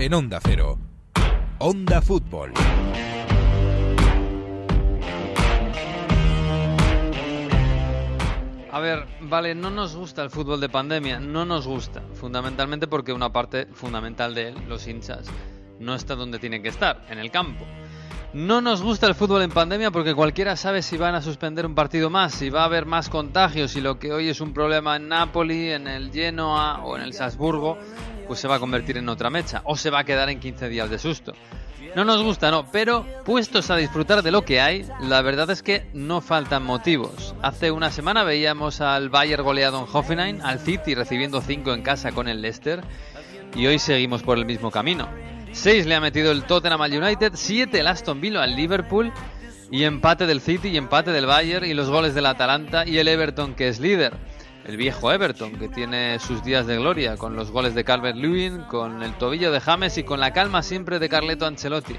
en Onda Cero. Onda Fútbol. A ver, vale, no nos gusta el fútbol de pandemia, no nos gusta, fundamentalmente porque una parte fundamental de él, los hinchas, no está donde tiene que estar, en el campo. No nos gusta el fútbol en pandemia porque cualquiera sabe si van a suspender un partido más, si va a haber más contagios, y lo que hoy es un problema en Napoli, en el Genoa o en el Salzburgo, pues se va a convertir en otra mecha, o se va a quedar en 15 días de susto. No nos gusta, no, pero puestos a disfrutar de lo que hay, la verdad es que no faltan motivos. Hace una semana veíamos al Bayern goleado en Hoffenheim, al City recibiendo 5 en casa con el Leicester, y hoy seguimos por el mismo camino. 6 le ha metido el Tottenham al United, 7 el Aston Villa al Liverpool, y empate del City y empate del Bayern, y los goles del Atalanta y el Everton que es líder el viejo Everton, que tiene sus días de gloria, con los goles de Calvert Lewin, con el tobillo de James y con la calma siempre de Carleto Ancelotti.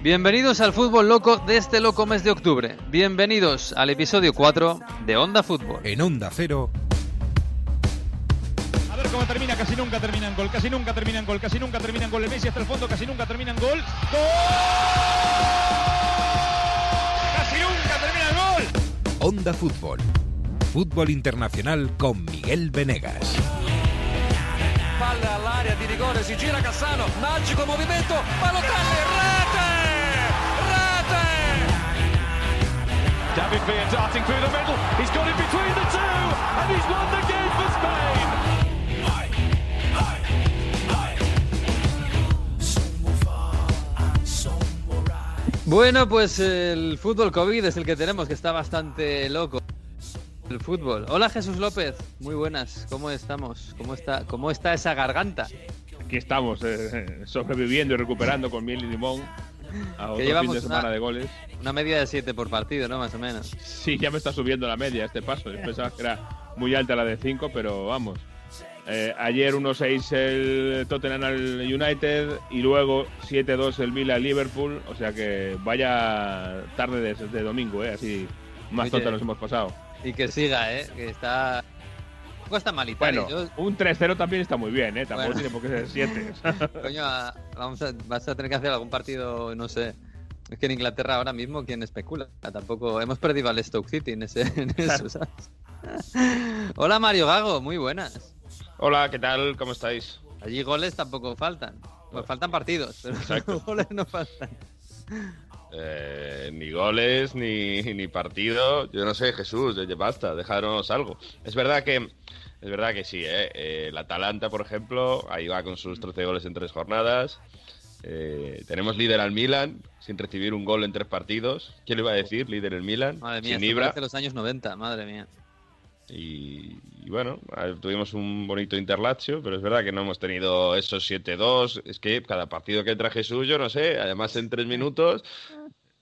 Bienvenidos al fútbol loco de este loco mes de octubre. Bienvenidos al episodio 4 de Onda Fútbol. En Onda Cero. A ver cómo termina, casi nunca terminan gol, casi nunca terminan gol, casi nunca terminan gol. El Messi hasta el fondo, casi nunca terminan gol. ¡Gol! ¡Casi nunca termina el gol! Onda Fútbol. Fútbol internacional con Miguel Venegas. Palla all'area di rigore, si gira Cassano, magico movimento, Balotelli, rete! Rete! David Villa darting through the middle. He's got it between the two, and he's won the game for Spain. Bueno, pues el fútbol COVID es el que tenemos, que está bastante loco. El fútbol. Hola Jesús López, muy buenas. ¿Cómo estamos? ¿Cómo está, cómo está esa garganta? Aquí estamos, eh, sobreviviendo y recuperando con miel y limón a otro llevamos fin de semana una- de goles. Una media de 7 por partido, ¿no? Más o menos. Sí, ya me está subiendo la media este paso. Yo pensaba que era muy alta la de 5, pero vamos. Eh, ayer 1-6 el Tottenham al United y luego 7-2 el Villa al Liverpool. O sea que vaya tarde de, de domingo, ¿eh? Así más Oye. tonta nos hemos pasado. Y que siga, ¿eh? Que está... Tampoco está malita. Bueno, Yo- un 3-0 también está muy bien, ¿eh? Tampoco Bueno. tiene por qué ser 7. Coño, vamos a, vas a tener que hacer algún partido, no sé. Es que en Inglaterra ahora mismo, ¿quién especula? Tampoco hemos perdido al Stoke City en, ese, en eso, ¿sabes? Hola Mario Gago, muy buenas. Hola, ¿qué tal? ¿Cómo estáis? Allí goles tampoco faltan. Pues faltan partidos, pero Exacto. goles no faltan. Eh, ni goles, ni, ni partido. Yo no sé, Jesús, basta, déjanos algo. Es verdad que es verdad que sí, ¿eh? Eh, el Atalanta, por ejemplo, ahí va con sus 13 goles en tres jornadas. Eh, tenemos líder al Milan, sin recibir un gol en tres partidos. ¿Quién le iba a decir? Líder el Milan, Madre mía, sin Ibra. los años 90, madre mía. Y, bueno, tuvimos un bonito interlazio, pero es verdad que no hemos tenido esos 7-2. Es que cada partido que entra Jesús, yo no sé, además en tres minutos.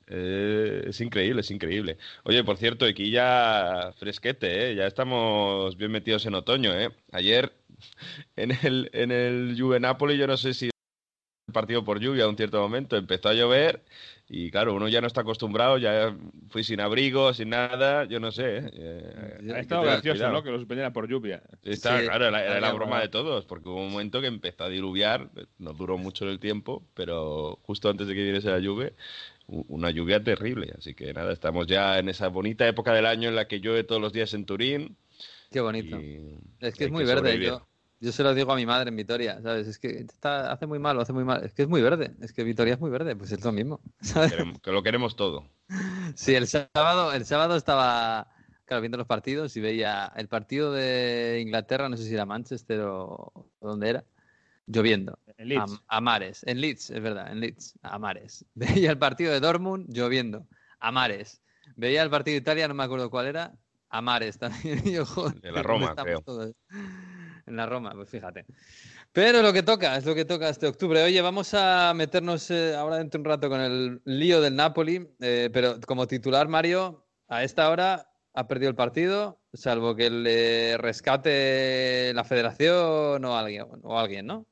eh, es increíble, es increíble. Oye, por cierto, aquí ya fresquete, ¿eh? ya estamos bien metidos en otoño. ¿eh? Ayer en el, en el Juve Napoli, yo no sé si partido por lluvia a un cierto momento empezó a llover y claro, uno ya no está acostumbrado, ya fui sin abrigo, sin nada, yo no sé. ¿eh? Eh, Ha estado gracioso, cuidado. ¿no? Que lo suspendieran por lluvia. Está, Sí, claro, era, era la broma de todos, porque hubo un momento que empezó a diluviar, no duró mucho en el tiempo, pero justo antes de que viniese la lluvia, una lluvia terrible. Así que nada, estamos ya en esa bonita época del año en la que llueve todos los días en Turín. Qué bonito. y Es que es muy verde. sobrevivir. Yo, yo se lo digo a mi madre en Vitoria, ¿sabes? Es que está, hace muy mal, o hace muy mal. Es que es muy verde. Es que Vitoria es muy verde. Pues es lo mismo. ¿sabes? Queremos- que lo queremos todo. Sí, el sábado, el sábado estaba claro, viendo los partidos y veía el partido de Inglaterra, no sé si era Manchester o, o dónde era, lloviendo. En Leeds. A, a mares. En Leeds, es verdad, en Leeds, a mares. Veía el partido de Dortmund lloviendo, a mares. Veía el partido de Italia, no me acuerdo cuál era, a mares también. Y yo, joder, De la ¿dónde Roma, creo. todos? En la Roma, pues fíjate. Pero lo que toca, es lo que toca este octubre. Oye, vamos a meternos eh, ahora dentro de un rato con el lío del Napoli, eh, pero como titular, Mario, a esta hora ha perdido el partido, salvo que le rescate la federación o alguien, o alguien ¿no?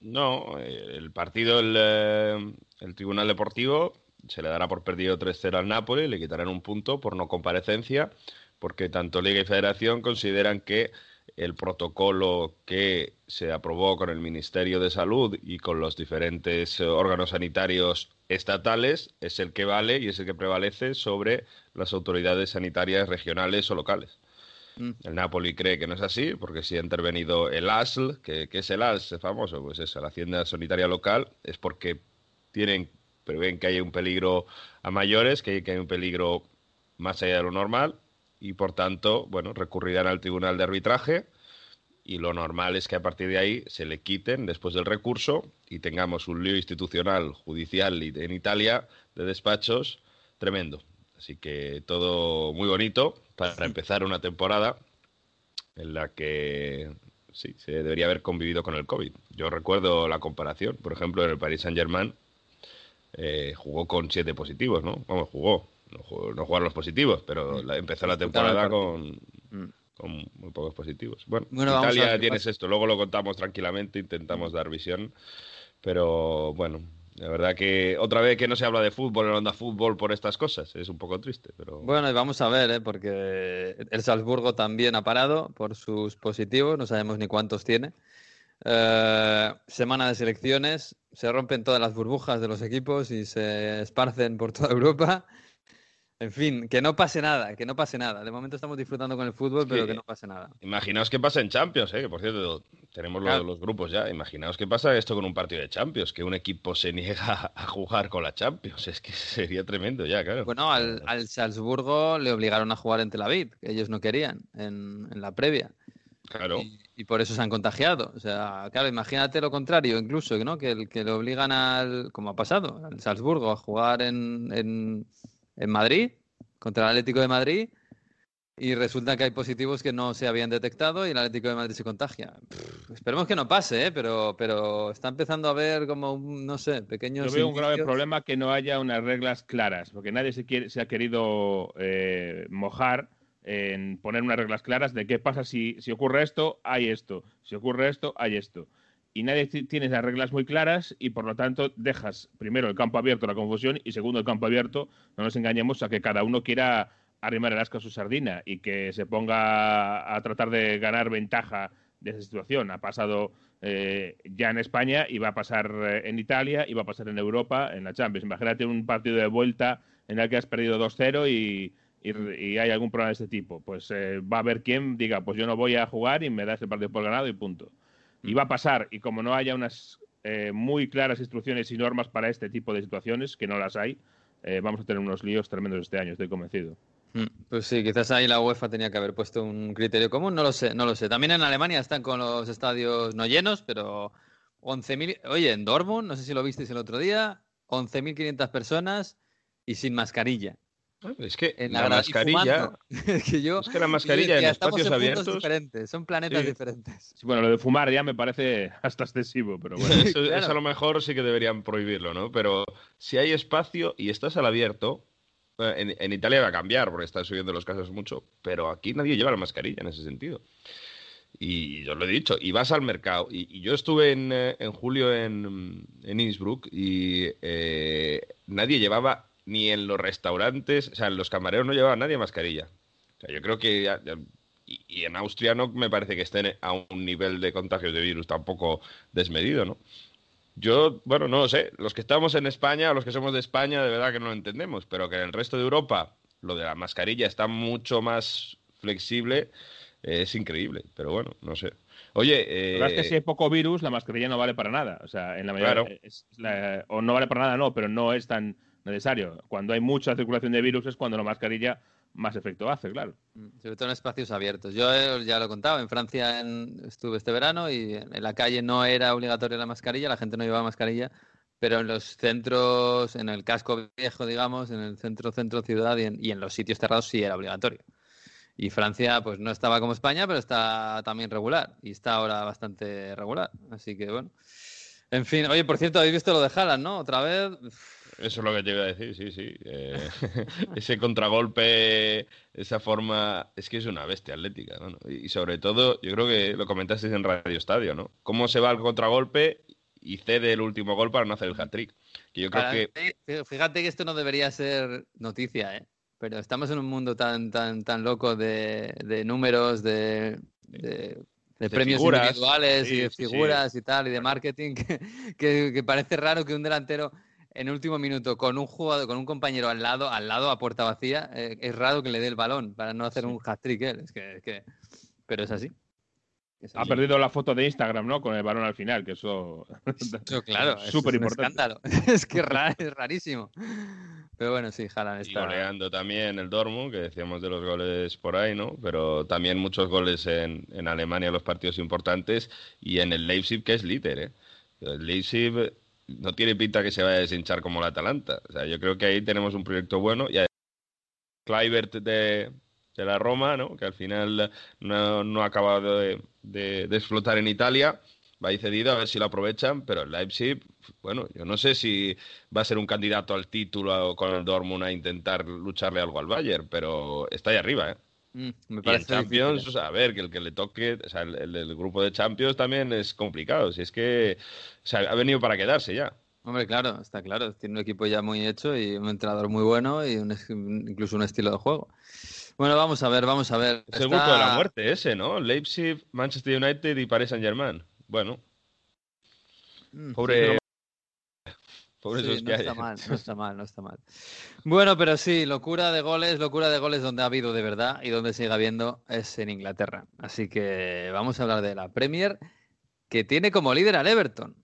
No, eh, el partido, el, el Tribunal Deportivo se le dará por perdido 3-0 al Napoli, le quitarán un punto por no comparecencia, porque tanto Liga y Federación consideran que el protocolo que se aprobó con el Ministerio de Salud y con los diferentes órganos sanitarios estatales es el que vale y es el que prevalece sobre las autoridades sanitarias regionales o locales. Mm. El Napoli cree que no es así, porque si ha intervenido el ASL, que, es el ASL famoso, pues es la Hacienda Sanitaria Local, es porque tienen, prevén que hay un peligro a mayores, que hay un peligro más allá de lo normal, y por tanto, bueno, recurrirán al Tribunal de Arbitraje, y lo normal es que a partir de ahí se le quiten después del recurso y tengamos un lío institucional, judicial en Italia de despachos tremendo. Así que todo muy bonito para empezar una temporada en la que sí, se debería haber convivido con el COVID. Yo recuerdo la comparación, por ejemplo, en el Paris Saint-Germain eh, jugó con siete positivos, ¿no? Vamos, jugó. No, jugaron los positivos, pero empezó la temporada con, mm. con muy pocos positivos. Bueno, en Italia tienes esto, luego lo contamos tranquilamente, intentamos dar visión, pero bueno, la verdad que otra vez que no se habla de fútbol en Onda Fútbol por estas cosas, es un poco triste. Pero... Bueno, y vamos a ver, ¿eh? porque el Salzburgo también ha parado por sus positivos, no sabemos ni cuántos tiene. Eh, semana de selecciones, se rompen todas las burbujas de los equipos y se esparcen por toda Europa. En fin, que no pase nada, que no pase nada. De momento estamos disfrutando con el fútbol, pero que no pase nada. Imaginaos que pasa en Champions, ¿eh? que por cierto, tenemos los, grupos ya. Imaginaos que pasa esto con un partido de Champions, que un equipo se niega a jugar con la Champions. Es que sería tremendo ya, claro. Bueno, al, Salzburgo le obligaron a jugar en Tel Aviv, que ellos no querían en, la previa. Claro. Y, por eso se han contagiado. O sea, claro, imagínate lo contrario, incluso, ¿no? Que, que le obligan al, como ha pasado, al Salzburgo a jugar en en Madrid, contra el Atlético de Madrid, y resulta que hay positivos que no se habían detectado y el Atlético de Madrid se contagia. esperemos que no pase, ¿eh? pero, pero está empezando a haber como, un, no sé, pequeños... Yo veo un grave problema que no haya unas reglas claras, porque nadie se, quiere, se ha querido eh, mojar en poner unas reglas claras de qué pasa si, si ocurre esto, hay esto, si ocurre esto, hay esto y nadie tiene las reglas muy claras y por lo tanto dejas primero el campo abierto a la confusión y segundo el campo abierto, no nos engañemos a que cada uno quiera arrimar el asco a su sardina y que se ponga a tratar de ganar ventaja de esa situación. Ha pasado eh, ya en España y va a pasar eh, en Italia y va a pasar en Europa en la Champions. Imagínate un partido de vuelta en el que has perdido 2-0 y, y, hay algún problema de este tipo. Pues eh, va a haber quien diga, pues yo no voy a jugar y me das el partido por ganado y punto. Y va a pasar, y como no haya unas eh, muy claras instrucciones y normas para este tipo de situaciones, que no las hay, eh, vamos a tener unos líos tremendos este año, estoy convencido. Mm, pues sí, quizás ahí la UEFA tenía que haber puesto un criterio común, no lo sé, no lo sé. También en Alemania están con los estadios no llenos, pero 11.000, oye, en Dortmund, no sé si lo visteis el otro día, 11.500 personas y sin mascarilla. Es que en la, mascarilla. es que yo. Es que la mascarilla en espacios abiertos. Diferentes, son planetas diferentes. bueno, lo de fumar ya me parece hasta excesivo, pero bueno. eso, a lo mejor sí que deberían prohibirlo, ¿no? Pero si hay espacio y estás al abierto. Eh, en, Italia va a cambiar porque están subiendo los casos mucho, pero aquí nadie lleva la mascarilla en ese sentido. Y yo lo he dicho, y vas al mercado. Y, yo estuve en, eh, en julio en, en, Innsbruck y eh, nadie llevaba ni en los restaurantes, o sea, en los camareros no llevaba nadie mascarilla. O sea, yo creo que y, en Austria no me parece que estén a un nivel de contagio de virus tampoco desmedido, ¿no? Yo, bueno, no lo sé. Los que estamos en España, los que somos de España, de verdad que no lo entendemos, pero que en el resto de Europa lo de la mascarilla está mucho más flexible, es increíble. Pero bueno, no sé. Oye, eh... la verdad es que si hay poco virus, la mascarilla no vale para nada. O sea, en la mayoría. o no vale para nada, no, pero no es tan necesario. Cuando hay mucha circulación de virus es cuando la mascarilla más efecto hace, claro. Mm, sobre todo en espacios abiertos. Yo eh, ya lo he contado, en Francia estuve este verano y en la calle no era obligatoria la mascarilla, la gente no llevaba mascarilla, pero en los centros, en el casco viejo, digamos, en el centro, centro, ciudad y en, y en los sitios cerrados sí era obligatorio. Y Francia, pues no estaba como España, pero está también regular y está ahora bastante regular. Así que bueno. En fin, oye, por cierto, habéis visto lo de Haaland, ¿no? Otra vez. Eso es lo que te iba a decir, sí, sí. Eh, ese contragolpe, esa forma, es que es una bestia atlética, ¿no? Y sobre todo, yo creo que lo comentasteis en Radio Estadio, ¿no? Cómo se va al contragolpe y cede el último gol para no hacer el hat-trick. Que yo creo que... Fíjate que esto no debería ser noticia, ¿eh? pero estamos en un mundo tan, tan, tan loco de, de números, de, de, de premios figuras. individuales Sí, y de sí, sí. figuras y tal, y de marketing, que, que- que parece raro que un delantero en último minuto con un jugador, con un compañero al lado, al lado a puerta vacía, eh, es raro que le dé el balón para no hacer un hat-trick él. Es que, es que- pero es así. Es Ha así. perdido la foto de Instagram, ¿no? Con el balón al final, que eso. Eso, claro, es Súper un importante. escándalo. es que ra- es rarísimo. Pero bueno, sí, Haaland Y está. goleando también el Dortmund, que decíamos de los goles por ahí, ¿no? Pero también muchos goles en, en Alemania los partidos importantes y en el Leipzig, que es líder, ¿eh? El Leipzig no tiene pinta que se vaya a deshinchar como el Atalanta. O sea, yo creo que ahí tenemos un proyecto bueno y Kluivert de, de la Roma, ¿no? Que al final no, no ha acabado de, de- explotar en Italia. Va ahí cedido, a ver si lo aprovechan, pero el Leipzig, bueno, yo no sé si va a ser un candidato al título con el Dortmund a intentar lucharle algo al Bayern, pero está ahí arriba, ¿eh? Mm, me parece Champions, o sea, a ver, que el que le toque, o sea, el, el- el grupo de Champions también es complicado. Si es que o sea, ha venido para quedarse ya. Hombre, claro, está claro. Tiene un equipo ya muy hecho y un entrenador muy bueno y un incluso un estilo de juego. Bueno, vamos a ver, vamos a ver. Es el Está- grupo de la muerte ese, ¿no? Leipzig, Manchester United y Paris Saint-Germain. Bueno, Mm, pobre. Sí, no está mal, no está mal, no está mal. Bueno, pero sí, locura de goles, locura de goles donde ha habido de verdad y donde sigue habiendo es en Inglaterra. Así que vamos a hablar de la Premier, que tiene como líder al Everton.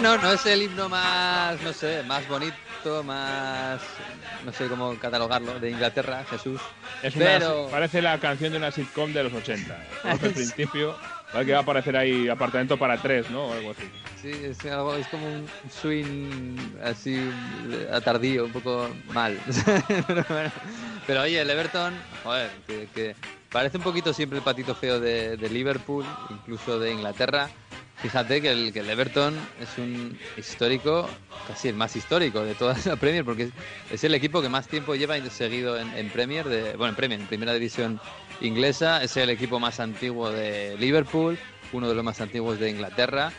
Bueno, no es el himno más, no sé, más bonito, más, no sé cómo catalogarlo, de Inglaterra, Jesús. Es una, Pero- Parece la canción de una sitcom de los 80. Al principio, que va a aparecer ahí apartamento para tres, ¿no? O algo así. Sí, es, algo, es como un swing así eh, a tardío, un poco mal. pero, bueno. Pero oye, el Everton, joder, que, que parece un poquito siempre el patito feo de, de Liverpool, incluso de Inglaterra. Fíjate que el, que el Everton es un histórico, casi el más histórico de toda la Premier, porque es, el equipo que más tiempo lleva seguido en, Premier, de, bueno, en Premier, en primera división inglesa, es el equipo más antiguo de Liverpool, uno de los más antiguos de Inglaterra.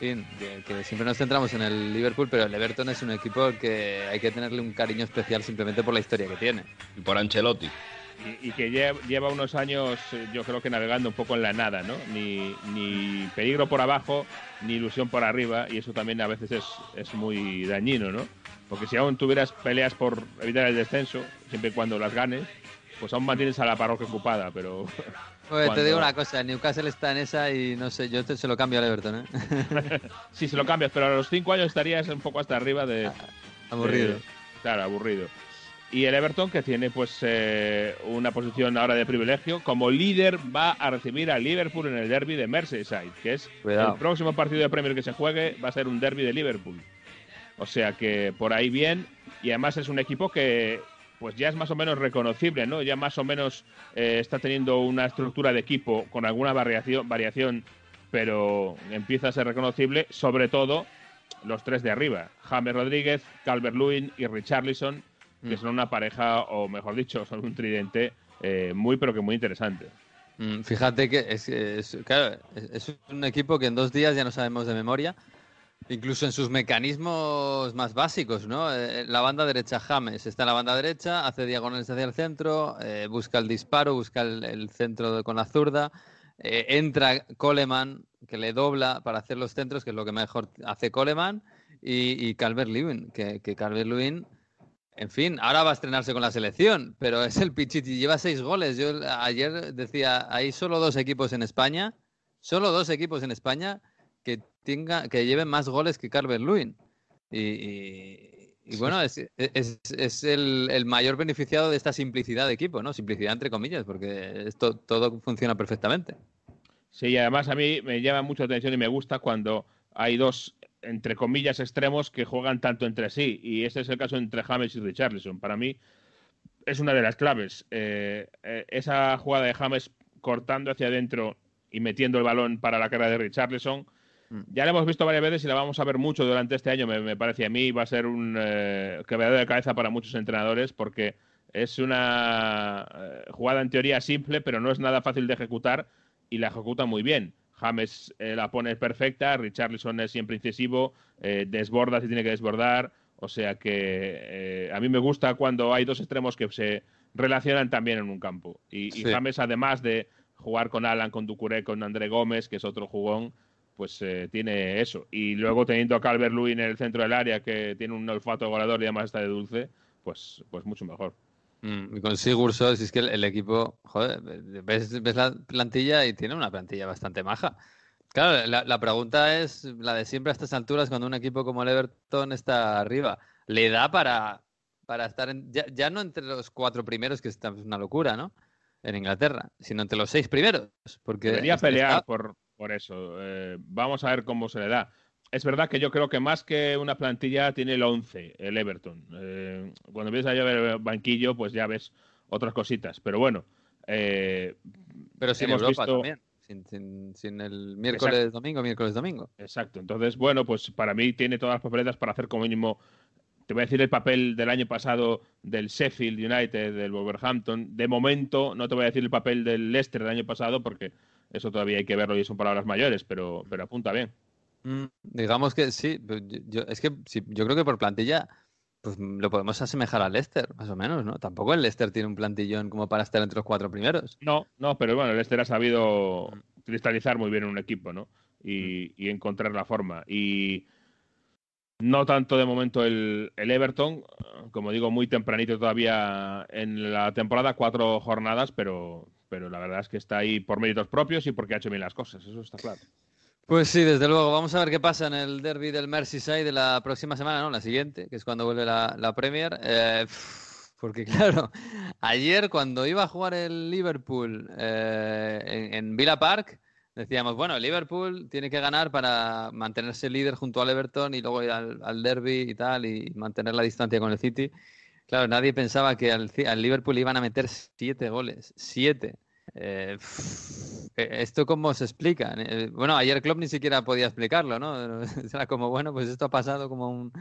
En fin, que, siempre nos centramos en el Liverpool, pero el Everton es un equipo que hay que tenerle un cariño especial simplemente por la historia que tiene. Y por Ancelotti. Y, y que lle- lleva unos años, eh, yo creo que navegando un poco en la nada, ¿no? Ni, ni peligro por abajo, ni ilusión por arriba, y eso también a veces es, es muy dañino, ¿no? Porque si aún tuvieras peleas por evitar el descenso, siempre y cuando las ganes, pues aún mantienes a la parroquia ocupada, pero Oye, Cuando- Te digo una cosa, el Newcastle está en esa y no sé, yo te- se lo cambio al Everton, ¿eh? sí, se lo cambias, pero a los cinco años estarías un poco hasta arriba de... Aburrido. de- claro, aburrido. Y el Everton, que tiene pues eh, una posición ahora de privilegio, como líder va a recibir al Liverpool en el derby de Merseyside, que es Cuidado. el próximo partido de Premier que se juegue, va a ser un derby de Liverpool. O sea que por ahí bien, y además es un equipo que pues ya es más o menos reconocible, ¿no? Ya más o menos eh, está teniendo una estructura de equipo con alguna variación, variación, pero empieza a ser reconocible, sobre todo los tres de arriba, James Rodríguez, Calvert-Lewin y Richarlison, que Mm. son una pareja, o mejor dicho, son un tridente eh, muy, pero que muy interesante. Mm, Fíjate que es, es- claro, es, es un equipo que en dos días ya no sabemos de memoria, incluso en sus mecanismos más básicos, ¿no? Eh, la banda derecha James está en la banda derecha, hace diagonales hacia el centro, eh, busca el disparo, busca el, el centro de- con la zurda, eh, entra Coleman, que le dobla para hacer los centros, que es lo que mejor hace Coleman, y, y Calvert-Lewin, que, que Calvert-Lewin en fin, ahora va a estrenarse con la selección, pero es el Pichichi, lleva seis goles. Yo ayer decía, hay solo dos equipos en España, solo dos equipos en España que tenga, que lleven más goles que Carver Lewin. Y, y- y bueno, es, es- es el, el mayor beneficiado de esta simplicidad de equipo, ¿no? Simplicidad entre comillas, porque esto todo funciona perfectamente. Sí, y además a mí me llama mucho la atención y me gusta cuando hay dos, entre comillas, extremos que juegan tanto entre sí. Y este es el caso entre James y Richarlison. Para mí, es una de las claves. Eh, eh, esa jugada de James cortando hacia adentro y metiendo el balón para la cara de Richarlison. Mm. Ya la hemos visto varias veces y la vamos a ver mucho durante este año, me, parece a mí. Va a ser un eh, quebradero de cabeza para muchos entrenadores porque es una eh, jugada en teoría simple, pero no es nada fácil de ejecutar y la ejecuta muy bien. James eh, la pone perfecta, Richarlison es siempre incisivo, desborda si tiene que desbordar. O sea que a mí me gusta cuando hay dos extremos que se relacionan también en un campo. Y, James, además de jugar con Alan, con Ducuré, con André Gómez, que es otro jugón, pues eh, tiene eso. Y luego teniendo a Calvert Lewin en el centro del área, que tiene un olfato goleador y además está de dulce, pues, pues mucho mejor. Mm, con Sigurdsson, si es que el, equipo, joder, ves, la plantilla y tiene una plantilla bastante maja. Claro, la, pregunta es la de siempre a estas alturas, cuando un equipo como el Everton está arriba, ¿le da para, para estar ya, no entre los cuatro primeros, que es una locura, ¿no? en Inglaterra, sino entre los seis primeros. Porque Debería pelear por, por eso. Eh, vamos a ver cómo se le da. Es verdad que yo creo que más que una plantilla tiene el 11, el Everton. Eh, cuando empiezas a ver el banquillo, pues ya ves otras cositas. Pero bueno. Eh, Pero sin Europa también. Sin, el miércoles domingo, miércoles domingo. Exacto. Entonces, bueno, pues para mí tiene todas las papeletas para hacer como mínimo te voy a decir el papel del año pasado del Sheffield United, del Wolverhampton. De momento, no te voy a decir el papel del Leicester del año pasado porque eso todavía hay que verlo y son palabras mayores, pero, pero apunta bien. Mm, digamos que sí, yo, es que yo creo que por plantilla pues lo podemos asemejar al Leicester, más o menos, ¿no? Tampoco el Leicester tiene un plantillón como para estar entre los cuatro primeros. No, no, pero bueno, el Leicester ha sabido mm. cristalizar muy bien un equipo, ¿no? Y, mm. y encontrar la forma. Y no tanto de momento el, Everton, como digo, muy tempranito todavía en la temporada, cuatro jornadas, pero, pero la verdad es que está ahí por méritos propios y porque ha hecho bien las cosas, eso está claro. Pues sí, desde luego. Vamos a ver qué pasa en el derby del Merseyside de la próxima semana, ¿no? La siguiente, que es cuando vuelve la, Premier. Eh, porque claro, ayer cuando iba a jugar el Liverpool eh, en, Villa Park, decíamos, bueno, el Liverpool tiene que ganar para mantenerse líder junto al Everton y luego ir al, derby y tal y mantener la distancia con el City. Claro, nadie pensaba que al, Liverpool iban a meter siete goles. Siete. Eh, ¿Esto cómo se explica? Eh, bueno, ayer Klopp ni siquiera podía explicarlo, ¿no? Era como, bueno, pues esto ha pasado como un,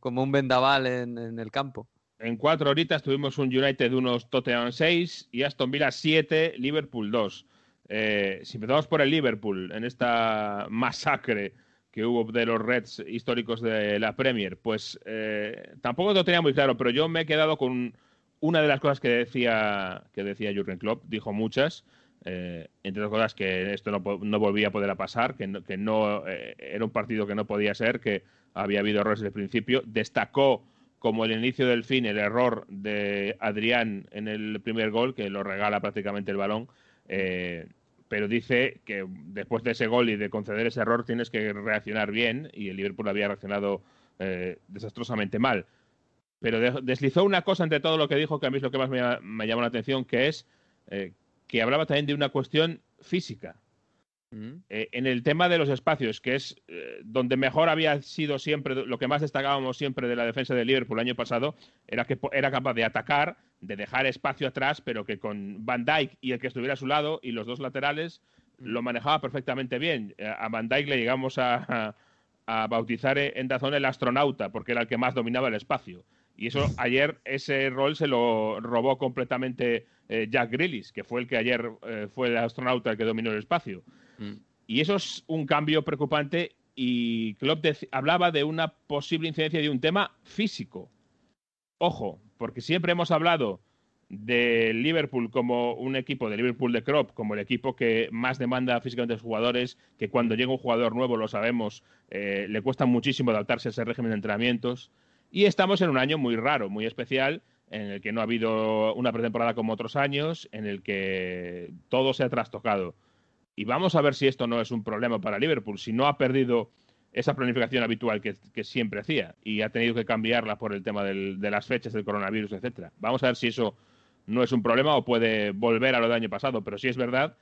como un vendaval en, en el campo. En cuatro horitas tuvimos un United unos Tottenham 6 y Aston Villa 7, Liverpool 2. Eh, si empezamos por el Liverpool, en esta masacre que hubo de los Reds históricos de la Premier, pues eh, tampoco lo tenía muy claro, pero yo me he quedado con una de las cosas que decía, que decía Jurgen Klopp, dijo muchas, eh, entre otras cosas que esto no, volvía a poder pasar, que no, que no era un partido que no podía ser, que había habido errores desde el principio, destacó como el inicio del fin el error de Adrián en el primer gol, que lo regala prácticamente el balón, eh, pero dice que después de ese gol y de conceder ese error tienes que reaccionar bien y el Liverpool había reaccionado eh, desastrosamente mal. Pero deslizó una cosa entre todo lo que dijo que a mí es lo que más me, llamó la atención, que es eh, que hablaba también de una cuestión física. Eh, en el tema de los espacios, que es eh, donde mejor había sido siempre, lo que más destacábamos siempre de la defensa del Liverpool el año pasado, era que era capaz de atacar, de dejar espacio atrás, pero que con Van Dijk y el que estuviera a su lado y los dos laterales lo manejaba perfectamente bien. Eh, a Van Dijk le llegamos a, bautizar en Dazón el astronauta, porque era el que más dominaba el espacio. Y eso ayer ese rol se lo robó completamente Jack Grealish, que fue el que ayer fue el astronauta el que dominó el espacio. Mm. Y eso es un cambio preocupante y Klopp hablaba de una posible incidencia de un tema físico. Ojo, porque siempre hemos hablado de Liverpool como un equipo de Liverpool de Klopp, como el equipo que más demanda físicamente a los jugadores, que cuando llega un jugador nuevo, lo sabemos, eh, le cuesta muchísimo adaptarse a ese régimen de entrenamientos. Y estamos en un año muy raro, muy especial, en el que no ha habido una pretemporada como otros años, en el que todo se ha trastocado. Y vamos a ver si esto no es un problema para Liverpool, si no ha perdido esa planificación habitual que, siempre hacía y ha tenido que cambiarla por el tema de las fechas del coronavirus, etcétera. Vamos a ver si eso no es un problema o puede volver a lo del año pasado, pero sí es verdad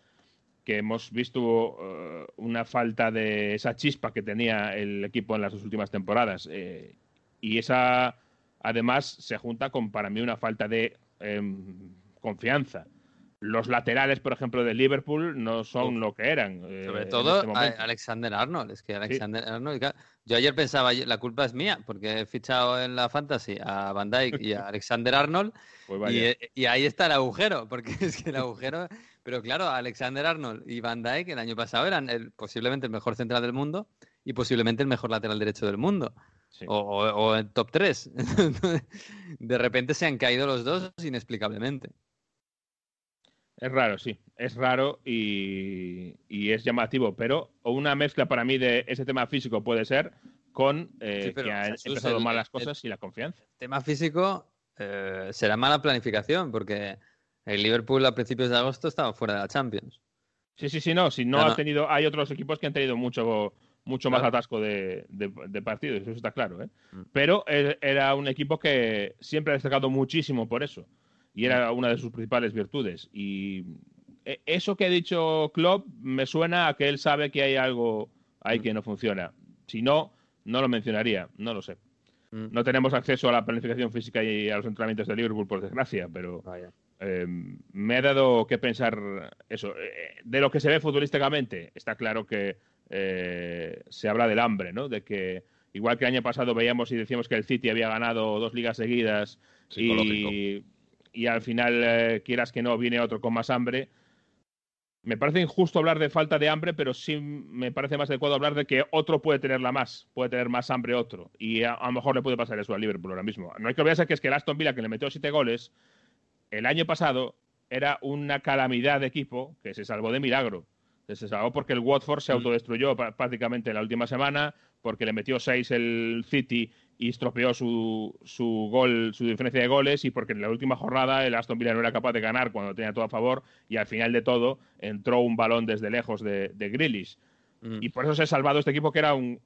que hemos visto eh, una falta de esa chispa que tenía el equipo en las dos últimas temporadas eh, y esa además se junta con para mí una falta de em, confianza. Los laterales, por ejemplo, de Liverpool no son lo que eran. eh, Sobre todo este Alexander Arnold. Es que Alexander Arnold. Yo ayer pensaba, la culpa es mía, porque he fichado en la Fantasy a Van Dijk y a Alexander Arnold. Pues Y, ahí está el agujero, porque es que el agujero. Pero claro, Alexander Arnold y Van Dijk el año pasado eran el- posiblemente el mejor central del mundo y posiblemente el mejor lateral derecho del mundo. Sí. O, o- o en top 3. de repente se han caído los dos inexplicablemente. Es raro, sí. Es raro y, y es llamativo, pero una mezcla para mí de ese tema físico puede ser con eh, Sí, pero, que han Jesús, empezado el- mal las el- cosas y la confianza. Tema físico eh, será mala planificación, porque el Liverpool a principios de agosto estaba fuera de la Champions. Sí, sí, sí, no. Si no Claro. ha tenido, hay otros equipos que han tenido mucho, mucho más Claro. atasco de, de- de partidos, eso está claro. ¿eh? Mm. Pero era un equipo que siempre ha destacado muchísimo por eso. Y Mm. era una de sus principales virtudes. Y eh, eso que ha dicho Klopp me suena a que él sabe que hay algo ahí Mm. que no funciona. Si no, no lo mencionaría. No lo sé. Mm. No tenemos acceso a la planificación física y a los entrenamientos de Liverpool, por desgracia, pero eh, me ha dado que pensar eso. Eh, de lo que se ve futbolísticamente, está claro que eh, se habla del hambre, ¿no? De que, igual que el año pasado veíamos y decíamos que el City había ganado dos ligas seguidas y, y al final, eh, quieras que no, viene otro con más hambre. Me parece injusto hablar de falta de hambre, pero sí me parece más adecuado hablar de que otro puede tenerla más, puede tener más hambre otro. Y a, a lo mejor le puede pasar eso al Liverpool ahora mismo. No hay que olvidarse que es que el Aston Villa, que le metió siete goles, el año pasado era una calamidad de equipo que se salvó de milagro. Se salvó porque el Watford se Mm. autodestruyó prácticamente la última semana, porque le metió seis el City y estropeó su, su gol, su diferencia de goles, y porque en la última jornada el Aston Villa no era capaz de ganar cuando tenía todo a favor, y al final de todo entró un balón desde lejos de, de Grealish. Mm. Y por eso se ha salvado este equipo que era un-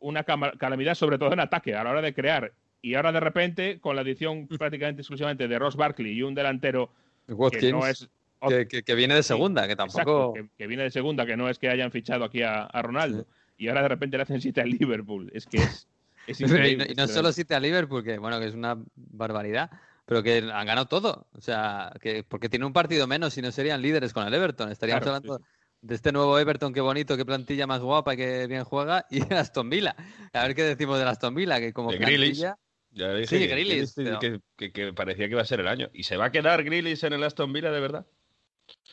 una calamidad, sobre todo en ataque, a la hora de crear. Y ahora de repente, con la adición prácticamente exclusivamente de Ross Barkley y un delantero que no es que, que- que viene de segunda, que Exacto, tampoco. que, que viene de segunda, que no es que hayan fichado aquí a, a Ronaldo. Y ahora de repente le hacen siete al Liverpool. Es que es, es y no, increíble. y no solo siete a Liverpool, que bueno, que es una barbaridad, pero que han ganado todo. O sea, que porque tiene un partido menos y no serían líderes con el Everton. Estaríamos Claro, hablando de este nuevo Everton, qué bonito, qué plantilla más guapa y qué bien juega, y el Aston Villa. A ver qué decimos del Aston Villa, que como De plantilla. Ya dije Sí, que, Grealish, que- pero- que, que parecía que iba a ser el año. ¿Y se va a quedar Grealish en el Aston Villa de verdad?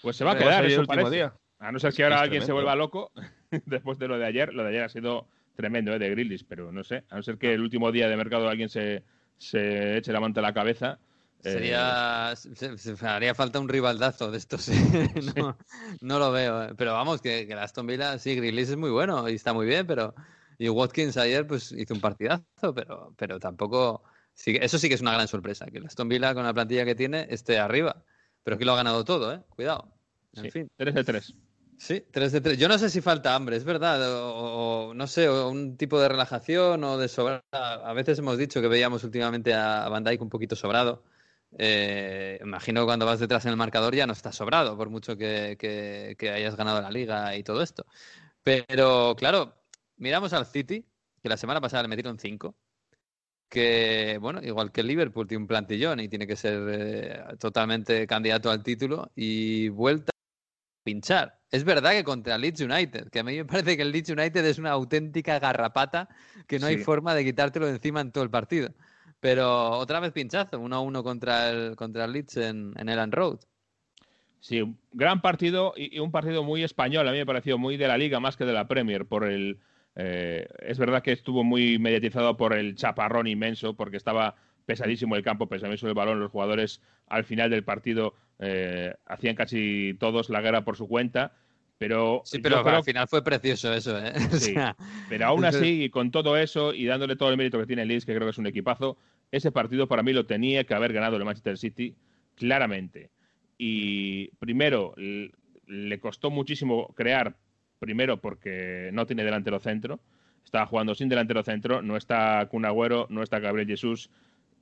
Pues se va a ¿Va a quedar, el eso último parece. día? A no ser que ahora Es alguien se vuelva loco después de lo de ayer. Lo de ayer ha sido tremendo, ¿eh? De Grealish, pero no sé. A no ser que el último día de mercado alguien se, se eche la manta a la cabeza. eh, Sería, se, se- haría falta un rivaldazo de estos. ¿eh? no, no lo veo. eh. Pero vamos, que, que el Aston Villa, sí, Grealish es muy bueno y está muy bien, pero. Y Watkins ayer pues hizo un partidazo, pero, pero tampoco. sí, eso sí que es una gran sorpresa, que el Aston Villa con la plantilla que tiene esté arriba. Pero aquí lo ha ganado todo, ¿eh? Cuidado. En sí, fin. 3 de 3. Sí, 3 de 3. Yo no sé si falta hambre, es verdad. O, o no sé, o un tipo de relajación o de sobra. A veces hemos dicho que veíamos últimamente a Van Dijk un poquito sobrado. Eh, imagino que cuando vas detrás en el marcador ya no estás sobrado, por mucho que, que- que hayas ganado la liga y todo esto. Pero claro, miramos al City, que la semana pasada le metieron 5. Que, bueno, igual que el Liverpool tiene un plantillón y tiene que ser eh, totalmente candidato al título. Y vuelta pinchar. Es verdad que contra el Leeds United, que a mí me parece que el Leeds United es una auténtica garrapata que no hay forma de quitártelo de encima en todo el partido. Pero otra vez pinchazo, 1-1 contra el, contra el Leeds en, en Elland Road. Sí, un gran partido y, y un partido muy español. A mí me pareció muy de la Liga más que de la Premier. Por el, eh, es verdad que estuvo muy mediatizado por el chaparrón inmenso, porque estaba pesadísimo el campo, pesadísimo el balón. Los jugadores al final del partido eh, hacían casi todos la guerra por su cuenta. Pero, Sí, yo pero creo al final fue precioso eso, ¿eh? O Sí, sea, Pero aún así, y con todo eso y dándole todo el mérito que tiene el Leeds, que creo que es un equipazo, ese partido para mí lo tenía que haber ganado el Manchester City claramente. Y primero, le costó muchísimo crear, primero porque no tiene delantero centro, estaba jugando sin delantero centro, no está Kun Agüero, no está Gabriel Jesús,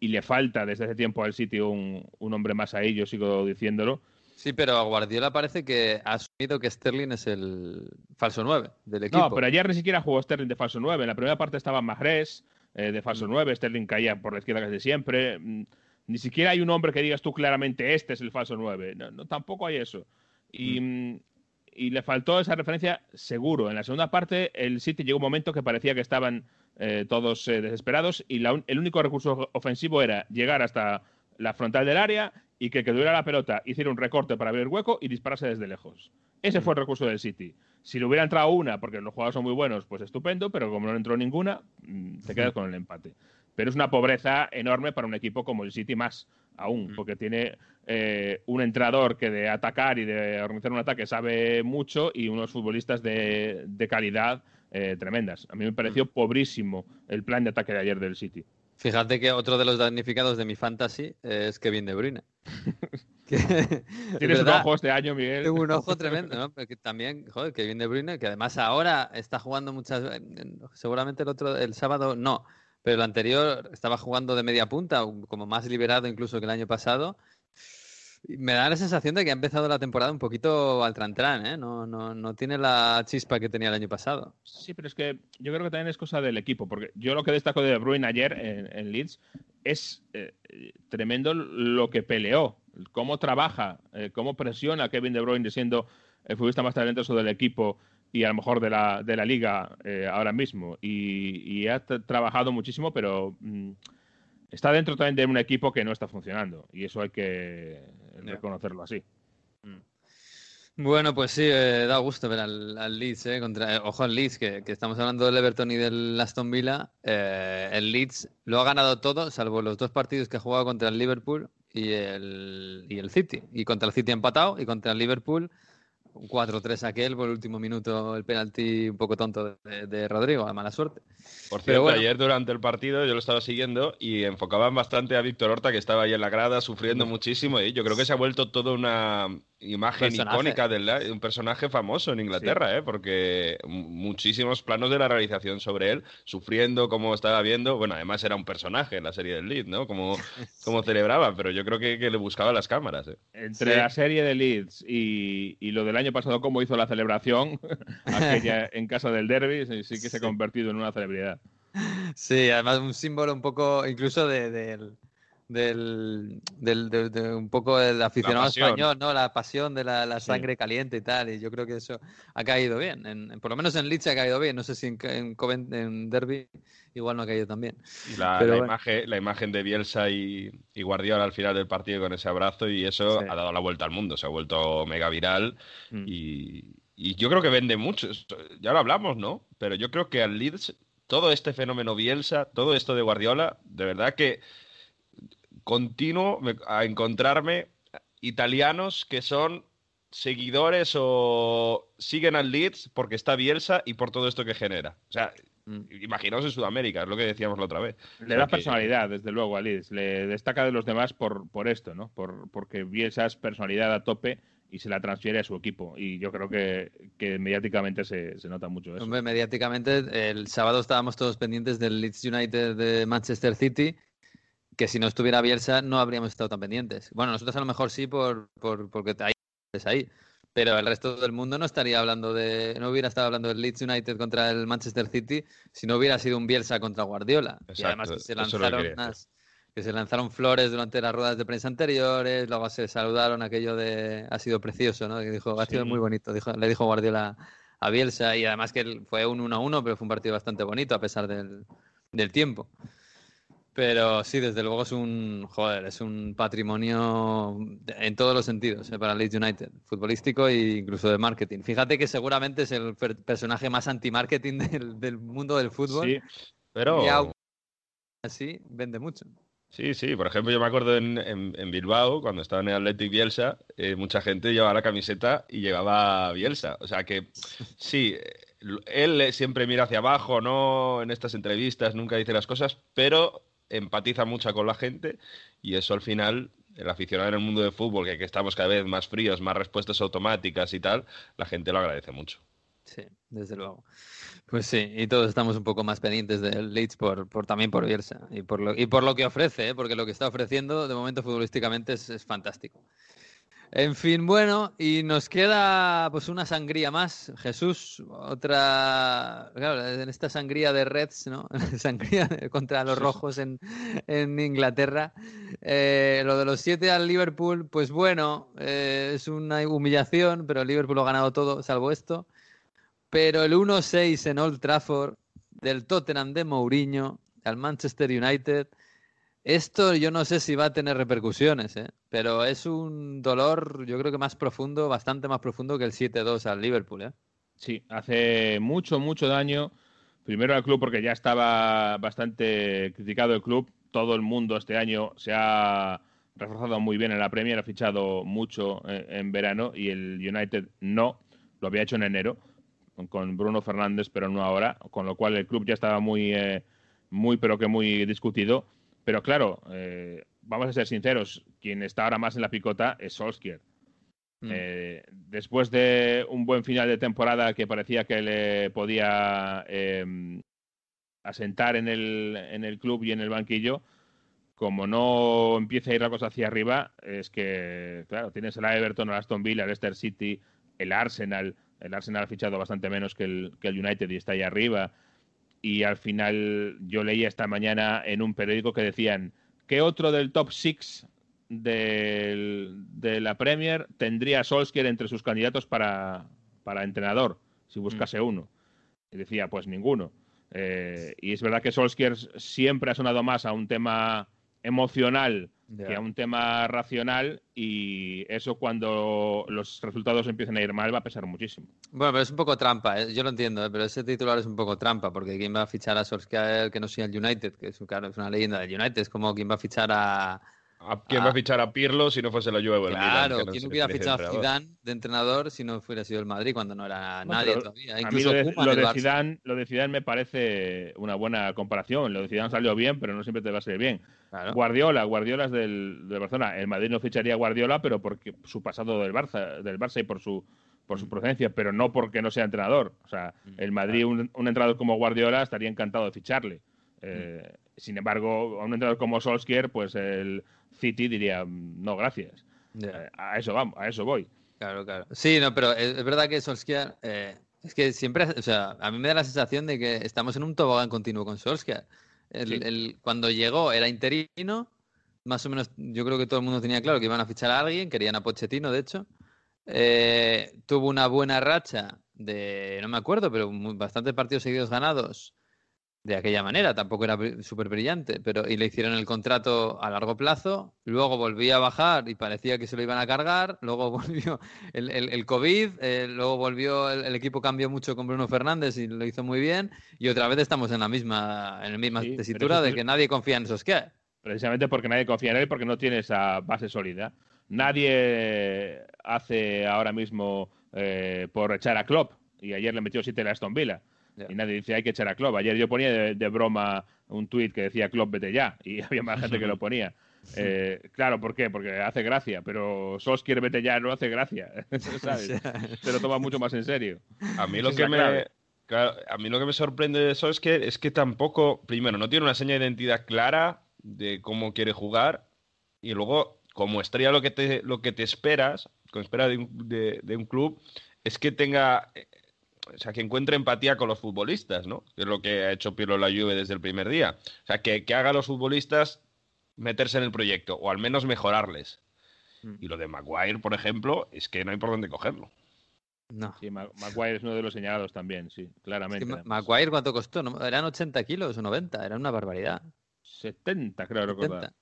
y le falta desde hace tiempo al City un, un hombre más ahí, yo sigo diciéndolo. sí, pero a Guardiola parece que ha asumido que Sterling es el falso 9 del equipo. No, pero ayer ni siquiera jugó Sterling de falso 9. En la primera parte estaba Mahrez eh, de falso 9. Sterling caía por la izquierda casi siempre. Mm, Ni siquiera hay un hombre que digas tú claramente este es el falso 9. No, tampoco hay eso. Y, mm, y, le faltó esa referencia seguro. En la segunda parte el City llegó un momento que parecía que estaban eh, todos eh, desesperados y el único recurso ofensivo era llegar hasta la frontal del área y que que tuviera la pelota hiciera un recorte para abrir el hueco y dispararse desde lejos. Ese fue el recurso del City. Si le hubiera entrado una, porque los jugadores son muy buenos, pues estupendo, pero como no entró ninguna, mm, te quedas con el empate. Pero es una pobreza enorme para un equipo como el City más aún, porque tiene eh, un entrenador que de atacar y de organizar un ataque sabe mucho y unos futbolistas de, calidad eh, tremendas. A mí me pareció pobrísimo el plan de ataque de ayer del City. Fíjate que otro de los damnificados de mi fantasy es Kevin De Bruyne. Tienes un ojo este año, Miguel. Tengo un ojo tremendo, ¿no? Pero también, joder, Kevin De Bruyne, que además ahora está jugando muchas. Seguramente el otro, el sábado no, pero el anterior estaba jugando de media punta, como más liberado incluso que el año pasado. Me da la sensación de que ha empezado la temporada un poquito al trantran, ¿eh? No, no, no tiene la chispa que tenía el año pasado. Sí, pero es que yo creo que también es cosa del equipo, porque yo lo que destaco de Bruyne ayer en, Leeds es eh, tremendo lo que peleó, cómo trabaja, eh, cómo presiona a Kevin De Bruyne siendo el futbolista más talentoso del equipo y a lo mejor de la, de la liga eh, ahora mismo. Y, ha trabajado muchísimo, pero mm, está dentro también de un equipo que no está funcionando. Y eso hay que reconocerlo así. Mm. Bueno, pues sí, eh, da gusto ver al, Leeds, eh, contra, eh, ojo al Leeds, que, estamos hablando del Everton y del Aston Villa. el Leeds lo ha ganado todo, salvo los dos partidos que ha jugado contra el Liverpool y el, y el City. Y contra el City ha empatado y contra el Liverpool un 4-3 aquel por el último minuto, el penalti un poco tonto de, Rodrigo, a mala suerte. Por cierto, ayer durante el partido yo lo estaba siguiendo y enfocaban bastante a Víctor Horta, que estaba ahí en la grada sufriendo muchísimo. Y yo creo que se ha vuelto toda una imagen icónica de un personaje famoso en Inglaterra, ¿eh? porque muchísimos planos de la realización sobre él, sufriendo como estaba viendo. Bueno, además era un personaje en la serie del Leeds, ¿no? Como, como celebraba, pero yo creo que, le buscaba las cámaras. ¿eh? Entre la serie de Leeds y, y, lo del año pasado, cómo hizo la celebración, aquella en casa del derby, sí, que se ha convertido en una celebridad. Sí, además un símbolo un poco incluso de, del, del de, un poco del aficionado español, ¿no? La pasión de la, sangre caliente y tal. Y yo creo que eso ha caído bien. En, por lo menos en Leeds ha caído bien. No sé si en, en, Derby igual no ha caído también. La, la imagen, la imagen de Bielsa y, Guardiola al final del partido con ese abrazo y eso ha dado la vuelta al mundo. Se ha vuelto mega viral mm. y, y yo creo que vende mucho. Ya lo hablamos, ¿no? Pero yo creo que al Leeds todo este fenómeno Bielsa, todo esto de Guardiola, de verdad que continuo a encontrarme italianos que son seguidores o siguen al Leeds porque está Bielsa y por todo esto que genera. O sea, mm. imaginaos en Sudamérica, es lo que decíamos la otra vez. Le da personalidad, desde luego, a Leeds. Le destaca de los demás por, por esto, ¿no? Por, porque Bielsa es personalidad a tope y se la transfiere a su equipo. Y yo creo que, mediáticamente se, se, nota mucho eso. Hombre, mediáticamente, el sábado estábamos todos pendientes del Leeds United de Manchester City que si no estuviera Bielsa no habríamos estado tan pendientes. Bueno, nosotros a lo mejor sí por, por porque hay ahí, pero el resto del mundo no estaría hablando de, no hubiera estado hablando del Leeds United contra el Manchester City si no hubiera sido un Bielsa contra Guardiola. y además que se lanzaron que se lanzaron flores durante las ruedas de prensa anteriores, luego se saludaron aquello de ha sido precioso, ¿no? Que dijo, ha sido muy bonito, dijo, le dijo Guardiola a Bielsa y además que fue un 1-1, pero fue un partido bastante bonito a pesar del, del tiempo. Pero sí, desde luego es un, joder, es un patrimonio en todos los sentidos eh, para Leeds United, futbolístico e incluso de marketing. Fíjate que seguramente es el personaje más anti-marketing del, del, mundo del fútbol. Sí, pero... así vende mucho. Sí, sí, por ejemplo, yo me acuerdo en, en, Bilbao, cuando estaba en el Athletic Bielsa, eh, mucha gente llevaba la camiseta y llevaba Bielsa. O sea que sí, él siempre mira hacia abajo, ¿no? En estas entrevistas nunca dice las cosas, pero empatiza mucho con la gente y eso al final, el aficionado en el mundo del fútbol, que, que estamos cada vez más fríos, más respuestas automáticas y tal, la gente lo agradece mucho. Sí, desde luego. Pues sí, y todos estamos un poco más pendientes del Leeds por, por también por Bielsa y por lo, y por lo que ofrece, ¿eh? porque lo que está ofreciendo de momento futbolísticamente es, fantástico. En fin, bueno, y nos queda pues una sangría más. Jesús, otra, claro, en esta sangría de Reds, ¿no? sangría contra los rojos en, en Inglaterra. Eh, lo de los siete al Liverpool, pues bueno, eh, es una humillación, pero el Liverpool lo ha ganado todo, salvo esto. Pero el 1-6 en Old Trafford del Tottenham de Mourinho al Manchester United esto yo no sé si va a tener repercusiones, ¿eh? pero es un dolor, yo creo que más profundo, bastante más profundo que el 7-2 al Liverpool. ¿eh? Sí, hace mucho, mucho daño. Primero al club porque ya estaba bastante criticado el club. Todo el mundo este año se ha reforzado muy bien en la Premier, ha fichado mucho en verano y el United no, lo había hecho en enero con Bruno Fernández, pero no ahora, con lo cual el club ya estaba muy, eh, muy pero que muy discutido pero claro, eh, vamos a ser sinceros, quien está ahora más en la picota es Solskjaer. Mm. Eh, después de un buen final de temporada que parecía que le podía em, asentar en el, en el club y en el banquillo, como no empieza a ir la cosa hacia arriba, es que, claro, tienes el Everton, el Aston Villa, el Leicester City, el Arsenal. El Arsenal ha fichado bastante menos que el, que el United y está ahí arriba y al final yo leía esta mañana en un periódico que decían que otro del top six de la Premier tendría a Solskjaer entre sus candidatos para, para entrenador, si buscase mm. uno. Y decía, pues ninguno. Eh, y es verdad que Solskjaer siempre ha sonado más a un tema emocional que a un tema racional y eso cuando los resultados empiezan a ir mal va a pesar muchísimo. Bueno, pero es un poco trampa, ¿eh? yo lo entiendo, ¿eh? pero ese titular es un poco trampa porque quién va a fichar a Solskjaer que no sea el United, que es, claro, es una leyenda del United, es como quién va a fichar a, quién va a fichar a Pirlo si no fuese la Juve? Claro, ¿quién hubiera fichado a Zidane de entrenador si no fuera sido el Madrid cuando no era nadie todavía? Incluso lo, de, lo, de Zidane, lo de Zidane me parece una buena comparación. Lo de Zidane salió bien, pero no siempre te va a salir bien. Guardiola, Guardiola es del, del, Barcelona. El Madrid no ficharía a Guardiola, pero porque su pasado del Barça, del Barça y por su por su mm. procedencia, pero no porque no sea entrenador. O sea, mm, el Madrid, un, un entrenador como Guardiola, estaría encantado de ficharle. Eh, sin embargo, a un entrenador como Solskjaer, pues el City diría, mm, no, gracias. Eh, a eso vamos, a eso voy. Claro, claro. Sí, no, pero es, verdad que Solskjaer, eh, es que siempre, o sea, a mí me da la sensación de que estamos en un tobogán continuo con Solskjaer. cuando llegó era interino, más o menos yo creo que todo el mundo tenía claro que iban a fichar a alguien, querían a Pochettino, de hecho. tuvo una buena racha de, no me acuerdo, pero bastantes partidos seguidos ganados de aquella manera, tampoco era súper brillante, pero y le hicieron el contrato a largo plazo, luego volvía a bajar y parecía que se lo iban a cargar, luego volvió el, el, COVID, eh, luego volvió, el, equipo cambió mucho con Bruno Fernández y lo hizo muy bien, y otra vez estamos en la misma, en la misma tesitura de que nadie confía en esos que Precisamente porque nadie confía en él, porque no tiene esa base sólida. Nadie hace ahora mismo eh, por echar a Klopp, y ayer le metió siete a Aston Villa y nadie dice hay que echar a Klopp. Ayer yo ponía de, broma un tuit que decía Klopp vete ya y había más gente que lo ponía. Eh, claro, ¿por qué? Porque hace gracia, pero Solskjaer vete ya no hace gracia, Se lo toma mucho más en serio. A mí lo que me... a mí lo que me sorprende de Solskjaer es que tampoco, primero, no tiene una seña de identidad clara de cómo quiere jugar y luego, como estrella, lo que te, lo que te esperas, como espera de un, de un club, es que tenga o sea, que encuentre empatía con los futbolistas, ¿no? Que es lo que ha hecho Pirlo la Juve desde el primer día. O sea, que, que haga a los futbolistas meterse en el proyecto, o al menos mejorarles. Mm. Y lo de Maguire, por ejemplo, es que no hay por dónde cogerlo. No. Sí, Maguire es uno de los señalados también, sí, claramente. Maguire, ¿cuánto costó? ¿Eran 80 kilos o 90? Era una barbaridad. 70, creo recordar.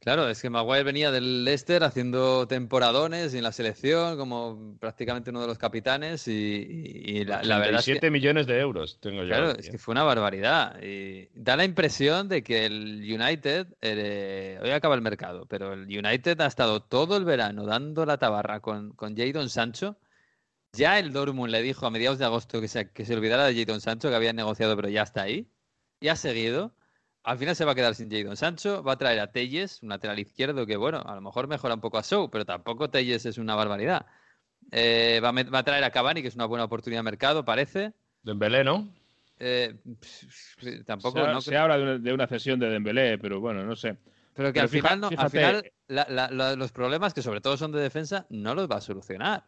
Claro, es que Maguire venía del Leicester haciendo temporadones en la selección como prácticamente uno de los capitanes y, la, verdad es que, millones de euros tengo yo. Claro, es que fue una barbaridad. Y da la impresión de que el United, eh, hoy acaba el mercado, pero el United ha estado todo el verano dando la tabarra con, con Jadon Sancho. Ya el Dortmund le dijo a mediados de agosto que se, que se olvidara de Jadon Sancho, que habían negociado, pero ya está ahí. Y ha seguido. Al final se va a quedar sin Jadon Sancho, va a traer a Telles, un lateral izquierdo que, bueno, a lo mejor mejora un poco a Show, pero tampoco Telles es una barbaridad. Eh, va, a, traer a Cavani, que es una buena oportunidad de mercado, parece. Dembélé, ¿no? Eh, tampoco. Se, habla de una, cesión de Dembélé, pero bueno, no sé. Pero que Pero al fija- final, no, al final la- la- la- los problemas que sobre todo son de defensa no los va a solucionar.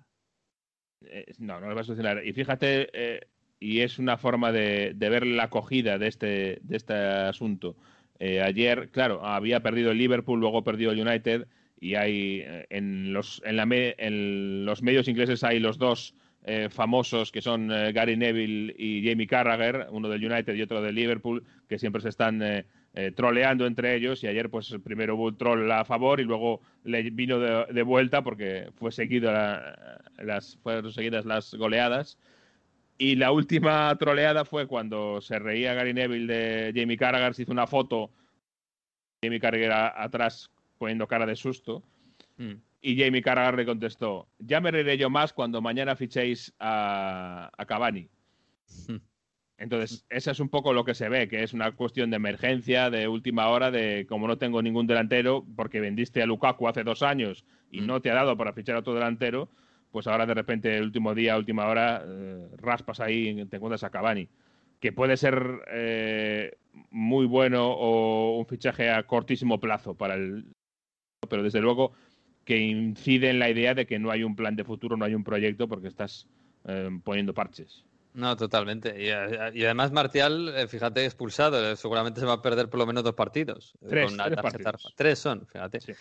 Eh, no, no lo va a solucionar. Y fíjate, eh, y es una forma de, ver la acogida de este, de este asunto. Eh, ayer, claro, había perdido el Liverpool, luego perdió el United, y hay eh, en los, en la medios ingleses hay los dos eh, famosos que son eh, Gary Neville y Jamie Carragher, uno del United y otro del Liverpool, que siempre se están eh, troleando entre ellos. Y ayer, pues primero hubo un troll a favor y luego le vino de, de vuelta porque fue seguido la- las, fueron seguidas las goleadas. Y la última troleada fue cuando se reía Gary Neville de Jamie Carragher, se hizo una foto, Jamie Carragher atrás poniendo cara de susto. Mm. Y Jamie Carragher le contestó, ya me reiré yo más cuando mañana fichéis a, a Cavani. Entonces, eso es un poco lo que se ve, que es una cuestión de emergencia, de última hora, de como no tengo ningún delantero, porque vendiste a Lukaku hace dos años y Mm. no te ha dado para fichar a otro delantero, pues ahora de repente, el último día, última hora, eh, raspas ahí y te encuentras a Cavani. Que puede ser eh, muy bueno o un fichaje a cortísimo plazo para el. Pero desde luego que incide en la idea de que no hay un plan de futuro, no hay un proyecto, porque estás eh, poniendo parches. No, totalmente. Y, y además Martial, eh, fíjate, expulsado. Seguramente se va a perder por lo menos dos partidos. Tres, con una tres partidos. Tres son, fíjate. Sí.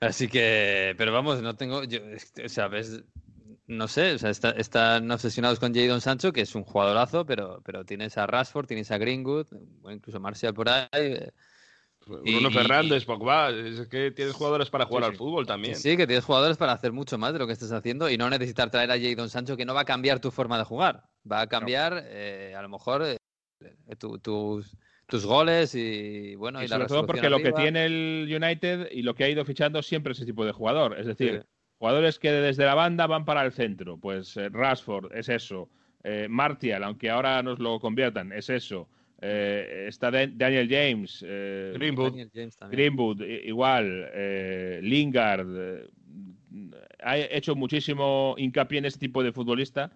Así que, pero vamos, no tengo, yo, o sea, ves, no sé, o sea, está- están obsesionados con Jadon Sancho, que es un jugadorazo, pero, pero tienes a Rashford, tienes a Greenwood, incluso Martial por ahí. eh, Bruno Y- Fernández, Pogba, es que tienes jugadores para jugar Sí, al fútbol también. Sí, que tienes jugadores para hacer mucho más de lo que estás haciendo y no necesitar traer a Jadon Sancho, que no va a cambiar tu forma de jugar. Va a cambiar, eh, a lo mejor, eh, tu- tus, tus goles y, bueno, y, Y la sobre todo porque lo que tiene el United y lo que ha ido fichando siempre es ese tipo de jugador. Es decir, Sí. jugadores que desde la banda van para el centro. Pues eh, Rashford es eso. Eh, Martial, aunque ahora nos lo conviertan, es eso. Eh, está Da- Daniel James. eh, Greenwood. Daniel James también. Greenwood, igual. eh, Lingard. eh, ha hecho muchísimo hincapié en este tipo de futbolista.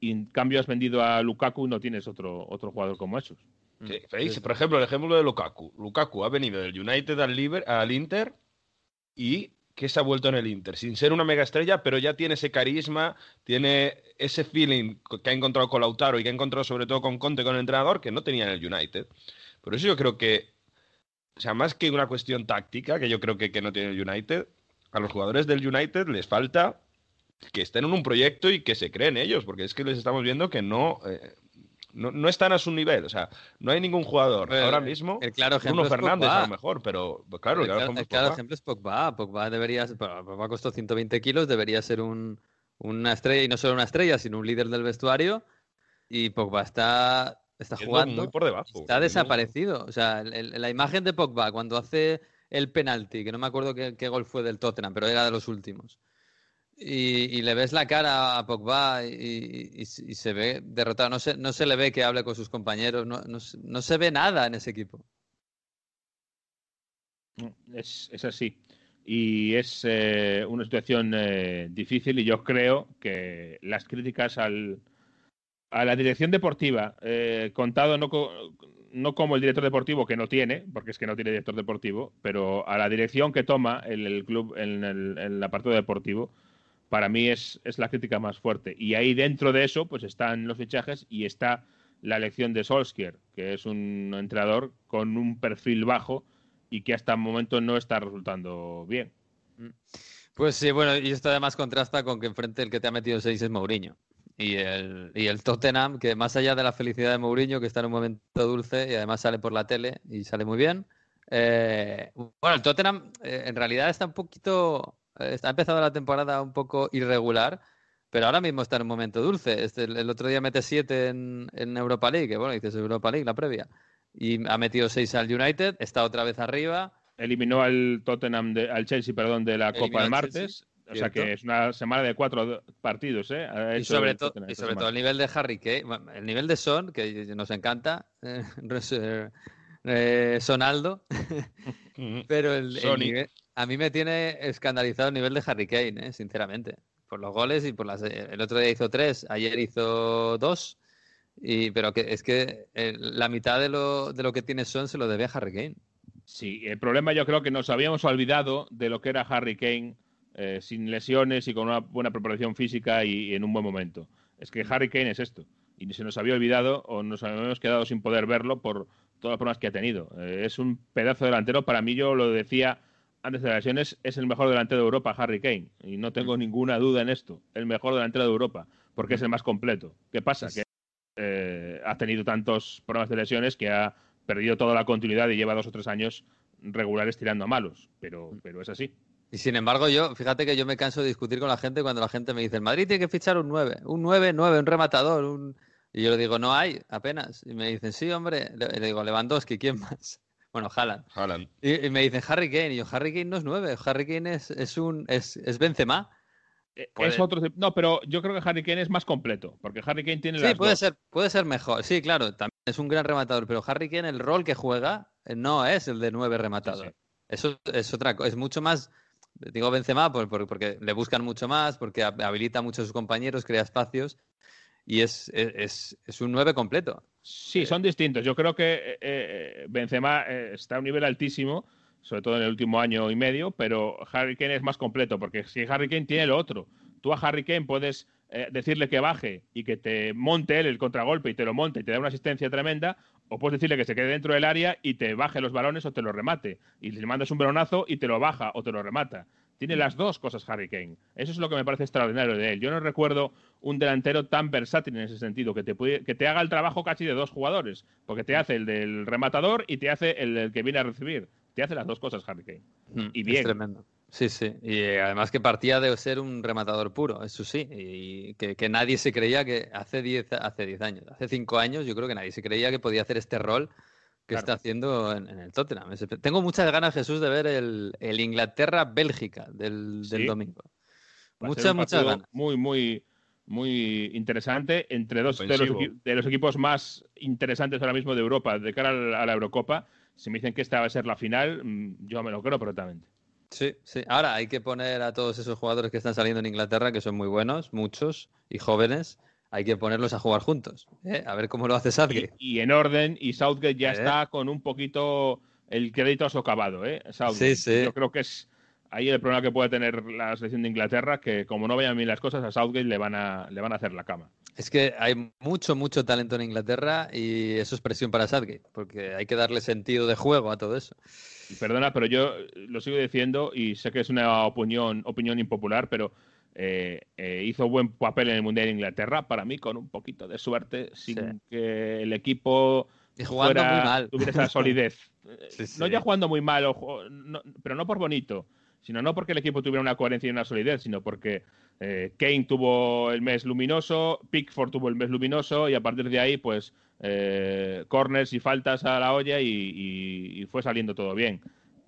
Y en cambio has vendido a Lukaku, no tienes otro, otro jugador como esos. Sí, ¿veis? Por ejemplo, el ejemplo de Lukaku. Lukaku ha venido del United al, Liber- al Inter y que se ha vuelto en el Inter, sin ser una mega estrella, pero ya tiene ese carisma, tiene ese feeling que ha encontrado con Lautaro y que ha encontrado sobre todo con Conte, con el entrenador, que no tenía en el United. Por eso yo creo que, o sea, más que una cuestión táctica, que yo creo que, que no tiene el United, a los jugadores del United les falta que estén en un proyecto y que se creen ellos, porque es que les estamos viendo que no, eh, no, no están a su nivel. O sea, no hay ningún jugador Pero ahora mismo. el claro ejemplo Bruno es Fernández Pogba. a lo mejor, pero pues, claro, el el claro el es claro Pogba. ejemplo es Pogba. Pogba debería Pogba costó 120 kilos, debería ser un, una estrella, y no solo una estrella, sino un líder del vestuario. Y Pogba está, está jugando. muy por debajo. Está desaparecido. O sea, el- la imagen de Pogba cuando hace el penalti, que no me acuerdo qué, qué gol fue del Tottenham, pero era de los últimos. Y, le ves la cara a Pogba y, se- ve derrotado. No se, no se le ve que hable con sus compañeros. No, no no se ve nada en ese equipo. Es, es así. Y es eh, una situación eh, difícil y yo creo que las críticas al, a la dirección deportiva, eh, contado no, no como el director deportivo que no tiene, porque es que no tiene director deportivo, pero a la dirección que toma el, el club en el, en el apartado deportivo, para mí es, es la crítica más fuerte. Y ahí dentro de eso, pues están los fichajes y está la elección de Solskjaer, que es un entrenador con un perfil bajo y que hasta el momento no está resultando bien. Pues sí, bueno, y esto además contrasta con que enfrente el que te ha metido seis es Mourinho. Y el, y el Tottenham, que más allá de la felicidad de Mourinho, que está en un momento dulce y además sale por la tele y sale muy bien. eh, bueno, el Tottenham eh, en realidad está un poquito. Está empezado la temporada un poco irregular, pero ahora mismo está en un momento dulce. Este, el, el otro día mete siete en, en Europa League, que bueno, dices Europa League, la previa. Y ha metido seis al United, está otra vez arriba. Eliminó al Tottenham, de- al Chelsea, perdón, de la Eliminó Copa del martes. O sea que es una semana de cuatro partidos, ¿eh? Ha Y sobre, to- y todo el nivel de Harry Kane, el nivel de Son, que nos encanta, eh, eh, Sonaldo, pero el, nivel- a mí me tiene escandalizado el nivel de Harry Kane, eh, sinceramente, por los goles y por las... El otro día hizo tres, ayer hizo dos, y, pero que es que eh, la mitad de lo, de lo que tiene Son se lo debe a Harry Kane. Sí, el problema yo creo que nos habíamos olvidado de lo que era Harry Kane eh, sin lesiones y con una buena preparación física y, en un buen momento. Es que Harry Kane es esto. Y se nos había olvidado o nos habíamos quedado sin poder verlo por todas las problemas que ha tenido. Eh, es un pedazo delantero. Para mí, yo lo decía antes de las lesiones, es el mejor delantero de Europa, Harry Kane. Y no tengo ninguna duda en esto. El mejor delantero de Europa, porque es el más completo. ¿Qué pasa? Que eh, ha tenido tantos problemas de lesiones que ha perdido toda la continuidad y lleva dos o tres años regulares tirando a malos. Pero, pero es así. Y sin embargo, yo, fíjate que yo me canso de discutir con la gente cuando la gente me dice, el Madrid tiene que fichar un 9, un 9, 9, un rematador, un... Y yo le digo, no hay, apenas. Y me dicen, sí, hombre. Le, digo, Lewandowski, ¿quién más? Bueno, Haaland. Haaland. Y, me dicen, Harry Kane. Y yo, Harry Kane no es 9, Harry Kane es, es un, es, es Benzema. Eh, es otro, no, pero yo creo que Harry Kane es más completo, porque Harry Kane tiene sí, puede ser, puede ser mejor. Sí, claro, también es un gran rematador, pero Harry Kane el rol que juega eh, no es el de nueve rematador. Eso es otra cosa, es mucho más digo Benzema porque le buscan mucho más, porque habilita mucho a sus compañeros, crea espacios y es, es, es un 9 completo. Sí, son distintos. Yo creo que eh, eh, Benzema eh, está a un nivel altísimo, sobre todo en el último año y medio, pero Harry Kane es más completo, porque si Harry Kane tiene lo otro, tú a Harry Kane puedes decirle que baje y que te monte él el contragolpe y te lo monte y te da una asistencia tremenda, o puedes decirle que se quede dentro del área y te baje los balones o te lo remate. Y le mandas un balonazo y te lo baja o te lo remata. Tiene las dos cosas Harry Kane. Eso es lo que me parece extraordinario de él. Yo no recuerdo un delantero tan versátil en ese sentido, que te, que te haga el trabajo casi de dos jugadores, porque te hace el del rematador y te hace el, que viene a recibir. Te hace las dos cosas Harry Kane. Mm, y bien. Es tremendo. Sí, sí. Y eh, además que partía de ser un rematador puro, eso sí. Y que, nadie se creía que hace 10 hace diez años, hace 5 años, yo creo que nadie se creía que podía hacer este rol que está haciendo en, el Tottenham. Tengo muchas ganas, Jesús, de ver el, Inglaterra-Bélgica del, domingo. Muchas, muchas ganas. Muy, muy, muy interesante entre dos de los, equipos más interesantes ahora mismo de Europa de cara a la Eurocopa. Si me dicen que esta va a ser la final, mm, yo me lo creo perfectamente. Sí, sí. Ahora hay que poner a todos esos jugadores que están saliendo en Inglaterra, que son muy buenos, muchos y jóvenes, hay que ponerlos a jugar juntos. ¿eh? A ver cómo lo hace Southgate. Y, en orden, y Southgate ya ¿Eh? está con un poquito el crédito socavado, ¿eh? Sí, sí. Yo creo que es ahí el problema que puede tener la selección de Inglaterra, que como no vayan bien las cosas, a Southgate le van a, le van a hacer la cama. Es que hay mucho, mucho talento en Inglaterra y eso es presión para Southgate, porque hay que darle sentido de juego a todo eso. Perdona, pero yo lo sigo diciendo y sé que es una opinión, opinión impopular, pero eh, eh, hizo buen papel en el Mundial de Inglaterra, para mí con un poquito de suerte, sin que el equipo tuviera esa solidez. no ya jugando muy mal, pero no por bonito, sino no porque el equipo tuviera una coherencia y una solidez, sino porque eh, Kane tuvo el mes luminoso, Pickford tuvo el mes luminoso y a partir de ahí, pues, corners y faltas a la olla y, fue saliendo todo bien.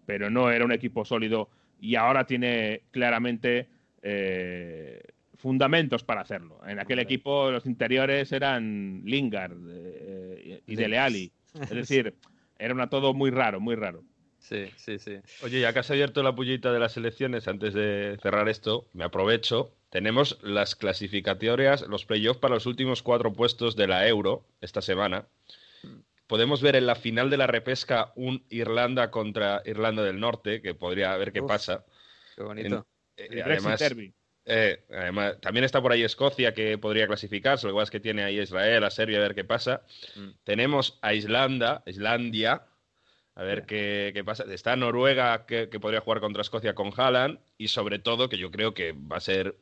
Pero no era un equipo sólido y ahora tiene claramente eh, fundamentos para hacerlo. En aquel equipo los interiores eran Lingard eh, y Dele Alli. Es decir, era una todo muy raro, muy raro. Sí, sí, sí. Oye, ya que has abierto la pullita de las elecciones, antes de cerrar esto, me aprovecho. Tenemos las clasificatorias, los playoffs para los últimos cuatro puestos de la Euro esta semana. Podemos ver en la final de la repesca un Irlanda contra Irlanda del Norte, que podría ver qué pasa. Qué bonito. Eh, además, eh, además, también está por ahí Escocia que podría clasificarse, lo igual es que tiene ahí Israel, a Serbia, a ver qué pasa. Mm. Tenemos a Islanda, Islandia, a ver qué, pasa. Está Noruega que, podría jugar contra Escocia con Haaland y sobre todo, que yo creo que va a ser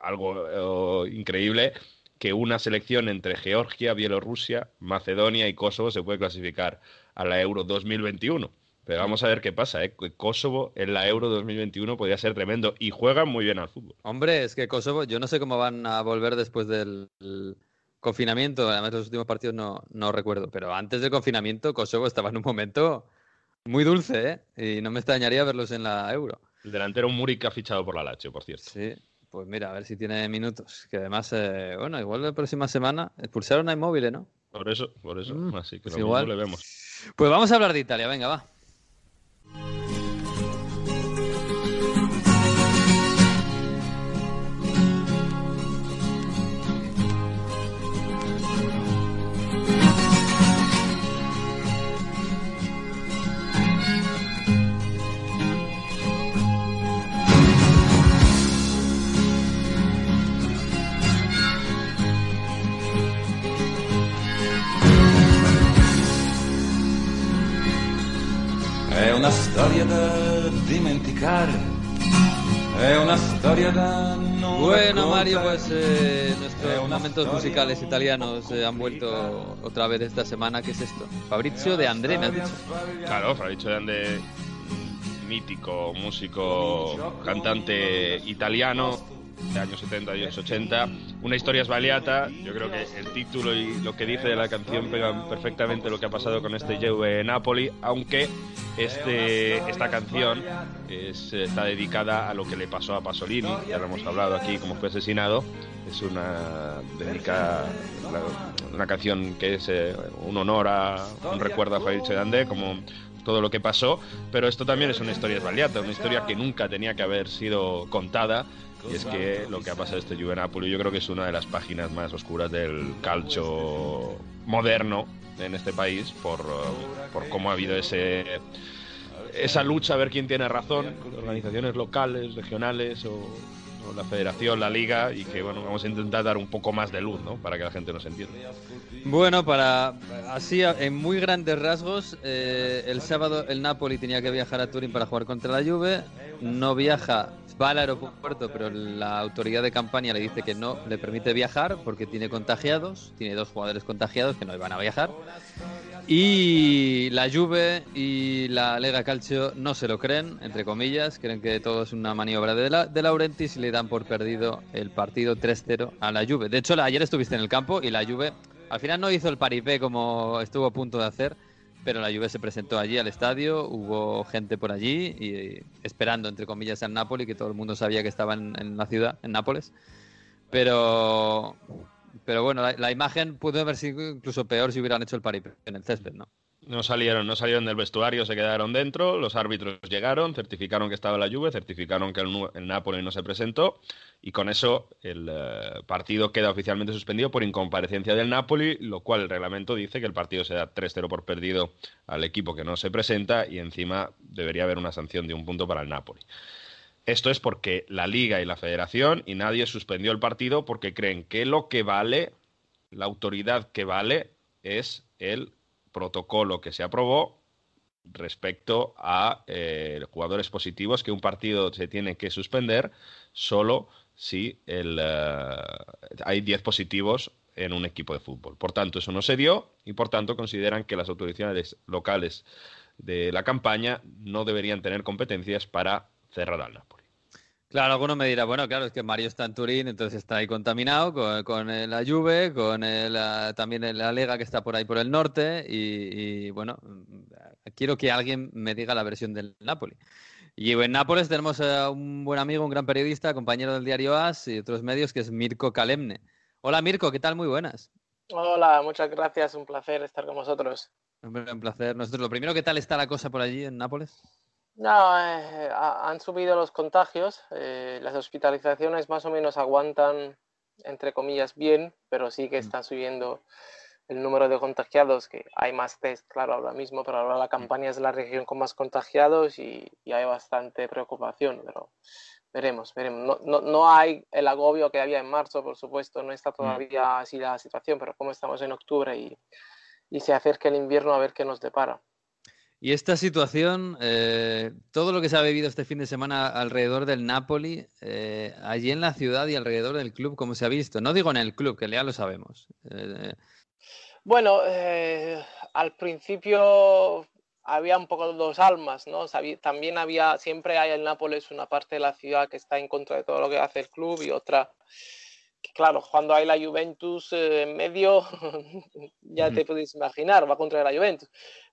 algo eh, increíble, que una selección entre Georgia, Bielorrusia, Macedonia y Kosovo se puede clasificar a la Euro 2021. Pero vamos a ver qué pasa, ¿eh? Kosovo en la Euro 2021 podría ser tremendo y juegan muy bien al fútbol. Hombre, es que Kosovo, yo no sé cómo van a volver después del confinamiento, además los últimos partidos no, no recuerdo, pero antes del confinamiento Kosovo estaba en un momento muy dulce, ¿eh? Y no me extrañaría verlos en la Euro. El delantero Murik ha fichado por la Lazio, por cierto. Sí, pues mira, a ver si tiene minutos. Que además, eh, bueno, igual la próxima semana expulsaron a Inmóvil, ¿no? Por eso, por eso. Mm, Así que pues igual le vemos. Pues vamos a hablar de Italia, venga, va. you una storia da dimenticare, è una storia da non Bueno, Mario, pues eh, nuestros momentos musicales italianos eh, han vuelto otra vez esta semana. ¿Qué es esto? Fabrizio de André, me has dicho. Claro, Fabrizio de Ande, mítico músico, cantante italiano de años 70 y años 80. Una historia svaliata. Yo creo que el título y lo que dice de la canción pegan perfectamente lo que ha pasado con este Juve Napoli, aunque este, esta canción es- está dedicada a lo que le pasó a Pasolini, ya lo hemos hablado aquí, como fue asesinado. Es una dedica una canción que es eh, un honor a un recuerdo a Fabrizio de Ande, como todo lo que pasó, pero esto también es una historia svaliata, una historia que nunca tenía que haber sido contada. Y es que lo que ha pasado este Juve Napoli yo creo que es una de las páginas más oscuras del calcio moderno en este país por, por cómo ha habido ese esa lucha a ver quién tiene razón, organizaciones locales, regionales o, la federación, la liga, y que bueno, vamos a intentar dar un poco más de luz, ¿no? Para que la gente nos entienda. Bueno, para así en muy grandes rasgos, eh, el sábado el Napoli tenía que viajar a Turín para jugar contra la Juve, no viaja, va al aeropuerto, pero la autoridad de campaña le dice que no le permite viajar porque tiene contagiados, tiene dos jugadores contagiados que no iban a viajar. Y la Juve y la Lega Calcio no se lo creen, entre comillas, creen que todo es una maniobra de, la, de Laurentiis y le dan por perdido el partido 3-0 a la Juve. De hecho, ayer estuviste en el campo y la Juve al final no hizo el paripé como estuvo a punto de hacer, pero la Juve se presentó allí al estadio, hubo gente por allí y esperando, entre comillas, al Napoli, que todo el mundo sabía que estaba en, en la ciudad, en Nápoles. Pero, pero bueno, la, la imagen pudo haber sido incluso peor si hubieran hecho el paripé en el césped, ¿no? No salieron, no salieron del vestuario, se quedaron dentro, los árbitros llegaron, certificaron que estaba la Juve, certificaron que el, el Napoli no se presentó y con eso el eh, partido queda oficialmente suspendido por incomparecencia del Napoli, lo cual el reglamento dice que el partido se da 3-0 por perdido al equipo que no se presenta y encima debería haber una sanción de un punto para el Napoli. Esto es porque la liga y la federación y nadie suspendió el partido porque creen que lo que vale, la autoridad que vale, es el protocolo que se aprobó respecto a eh, jugadores positivos, que un partido se tiene que suspender solo si eh, hay 10 positivos en un equipo de fútbol. Por tanto, eso no se dio y por tanto consideran que las autoridades locales de la campaña no deberían tener competencias para cerrar al. Claro, alguno me dirá, bueno, claro, es que Mario está en Turín, entonces está ahí contaminado con, con eh, la Juve, con el, ah, también el- la Lega que está por ahí por el norte y, y, bueno, mm, quiero que alguien me diga la versión del Napoli. Y en Nápoles tenemos a un buen amigo, un gran periodista, compañero del diario AS y otros medios, que es Mirko Kalemne. Hola Mirko, ¿qué tal? Muy buenas. Hola, muchas gracias, un placer estar con vosotros. Hombre, Un placer. Nosotros, lo primero, ¿qué tal está la cosa por allí en Nápoles? No, eh, ha- han subido los contagios, eh, las hospitalizaciones más o menos aguantan, entre comillas, bien, pero sí que está subiendo el número de contagiados, que hay más test, claro, ahora mismo, pero ahora la campaña es la región con más contagiados y, y hay bastante preocupación, pero veremos, veremos. No, no, no hay el agobio que había en marzo, por supuesto, no está todavía así la situación, pero como estamos en octubre y, y se acerca el invierno, a ver qué nos depara. Y esta situación, eh, todo lo que se ha vivido este fin de semana alrededor del Napoli, eh, allí en la ciudad y alrededor del club, ¿cómo se ha visto? No digo en el club, que ya lo sabemos. Eh, Bueno, al principio había un poco dos almas, ¿no? También había, siempre hay en Nápoles una parte de la ciudad que está en contra de todo lo que hace el club y otra claro, cuando hay la Juventus en medio, ya te puedes imaginar, va contra la Juventus.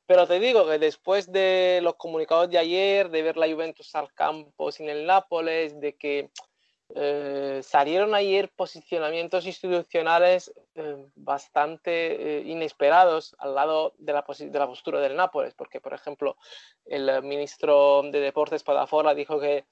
Pero te digo que después de los comunicados de ayer, de ver la Juventus al campo sin el Nápoles, de que eh, salieron ayer posicionamientos institucionales eh, bastante eh, inesperados al lado de la, de la postura del Nápoles, porque, por ejemplo, el ministro de Deportes Padafora dijo que,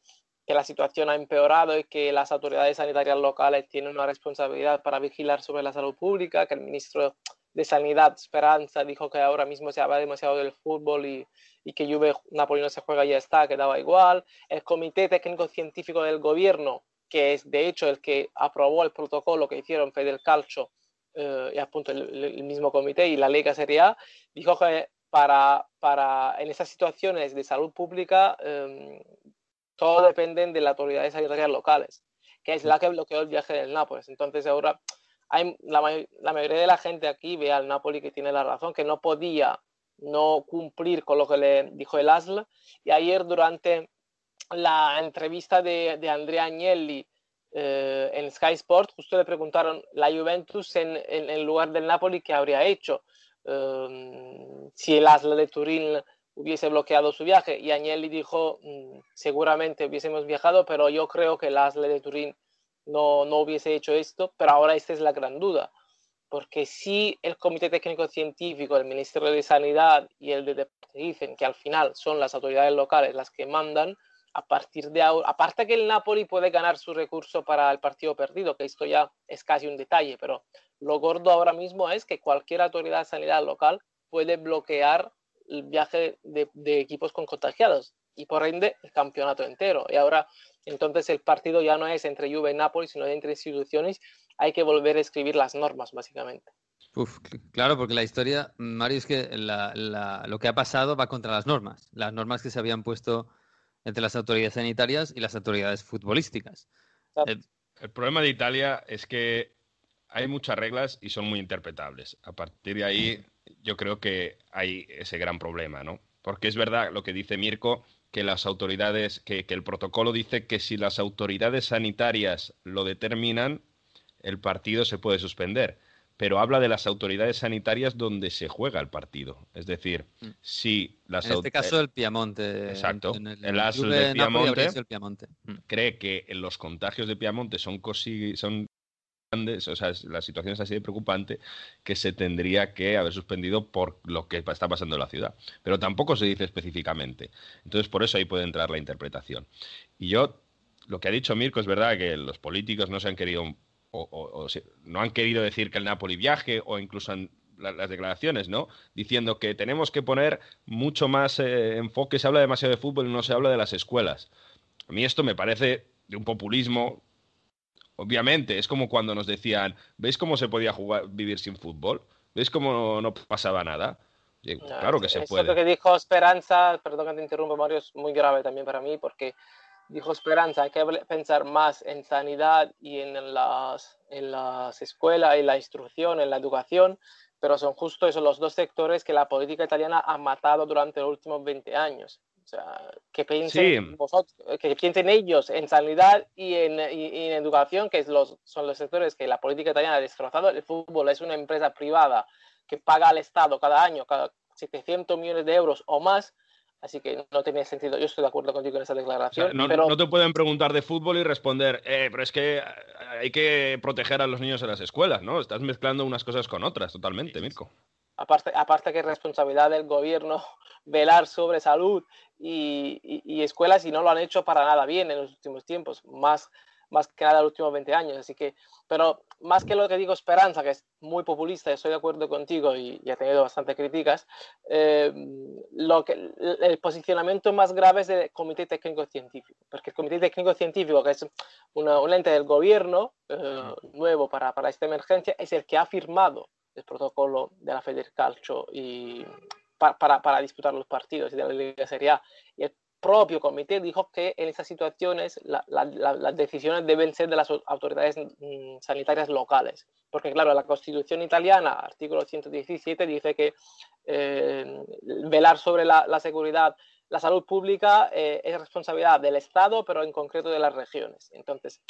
que la situación ha empeorado y que las autoridades sanitarias locales tienen una responsabilidad para vigilar sobre la salud pública, que el ministro de Sanidad, Esperanza, dijo que ahora mismo se habla demasiado del fútbol y, y que Juve Napoli no se juega ya está, que daba igual. El Comité Técnico Científico del Gobierno, que es de hecho el que aprobó el protocolo que hicieron Federcalcio eh, y appunto el, mismo comité y la Lega Serie A, dijo que para, para en esas situaciones de salud pública, em, todo depende de las autoridades sanitarias locales, que es la que bloqueó el viaje del Nápoles. Entonces ahora hay, la, la, mayoría de la gente aquí ve al Napoli que tiene la razón, que no podía no cumplir con lo que le dijo el ASL. Y ayer durante la entrevista de, de Andrea Agnelli eh, en Sky Sport, justo le preguntaron la Juventus en, en, en lugar del Napoli qué habría hecho um, si el ASL de Turín hubiese bloqueado su viaje. Y Agnelli dijo, mm, seguramente hubiésemos viajado, pero yo creo que el ASL de Turín no, no hubiese hecho esto, pero ahora esta es la gran duda, porque si el Comité Técnico Científico, el Ministerio de Sanidad y el de Deporte dicen que al final son las autoridades locales las que mandan, a partir de ahora, aparte que el Napoli puede ganar su recurso para el partido perdido, que esto ya es casi un detalle, pero lo gordo ahora mismo es que cualquier autoridad de sanidad local puede bloquear el viaje de, de equipos con contagiados y por ende el campeonato entero. Y ahora entonces el partido ya no es entre Juve y Napoli, sino entre instituciones. Hay que volver a escribir las normas, básicamente. Uf, claro, porque la historia, Mario, es que la, la, lo que ha pasado va contra las normas. Las normas que se habían puesto entre las autoridades sanitarias y las autoridades futbolísticas. El, el problema de Italia es que hay muchas reglas y son muy interpretables. A partir de ahí, yo creo que hay ese gran problema, ¿no? Porque es verdad lo que dice Mirko, que las autoridades, que, que, el protocolo dice que si las autoridades sanitarias lo determinan, el partido se puede suspender. Pero habla de las autoridades sanitarias donde se juega el partido. Es decir, si las En este caso, el Piamonte. Exacto. En el, el de Piamonte, el Piamonte. Mm. cree que los contagios de Piamonte son, son grandes, o sea, la situación es así de preocupante que se tendría que haber suspendido por lo que está pasando en la ciudad. Pero tampoco se dice específicamente. Entonces, por eso ahí puede entrar la interpretación. Y yo, lo que ha dicho Mirko es verdad que los políticos no se han querido, o, o, o no han querido decir que el Napoli viaje, o incluso han, la, las declaraciones, ¿no? Diciendo que tenemos que poner mucho más eh, enfoque, se habla demasiado de fútbol y no se habla de las escuelas. A mí esto me parece de un populismo Obviamente, es como cuando nos decían, ¿veis cómo se podía jugar, vivir sin fútbol? ¿Veis cómo no, no pasaba nada? Y, No, claro que es- se eso puede. lo que dijo Esperanza, perdón que te interrumpa Mario, es muy grave también para mí porque dijo Esperanza, hay que pensar más en sanidad y en las, en las escuelas, en la instrucción, en la educación, pero son justo esos los dos sectores que la política italiana ha matado durante los últimos 20 años. Sea, que piensen, Sí. vosotros, que piensen ellos en sanidad y en, y- y en educación, que es los, son los sectores que la política italiana ha destrozado. El fútbol es una empresa privada que paga al Estado cada año cada 700 millones de euros o más, así que no tenía sentido. Yo estoy de acuerdo contigo en esa O sea, declaración, no, pero no te pueden preguntar de fútbol y responder, eh, pero es que hay que proteger a los niños en las escuelas, ¿no? Estás mezclando unas cosas con otras, totalmente, Mirko. Aparte, aparte que es responsabilidad del gobierno velar sobre salud y, y- y escuelas y no lo han hecho para nada bien en los últimos tiempos, más, más que nada en los últimos 20 años. Así que, pero más que lo que digo Esperanza, que es muy populista, estoy de acuerdo contigo y, y ha tenido bastante críticas, eh, lo que, el el posicionamiento más grave es del Comité Técnico Científico, porque el Comité Técnico Científico, que es una, un ente del gobierno eh, nuevo para, para esta emergencia, es el que ha firmado el protocolo de la Federcalcio y pa- para, para disputar los partidos de la Liga Serie A. Y el propio comité dijo que en esas situaciones la- la- la- las decisiones deben ser de las au- autoridades mm, sanitarias locales. Porque, claro, la Constitución italiana, artículo 117, dice que eh, velar sobre la seguridad, la salud pública eh, es responsabilidad del Estado, pero en concreto de las regiones. Entonces,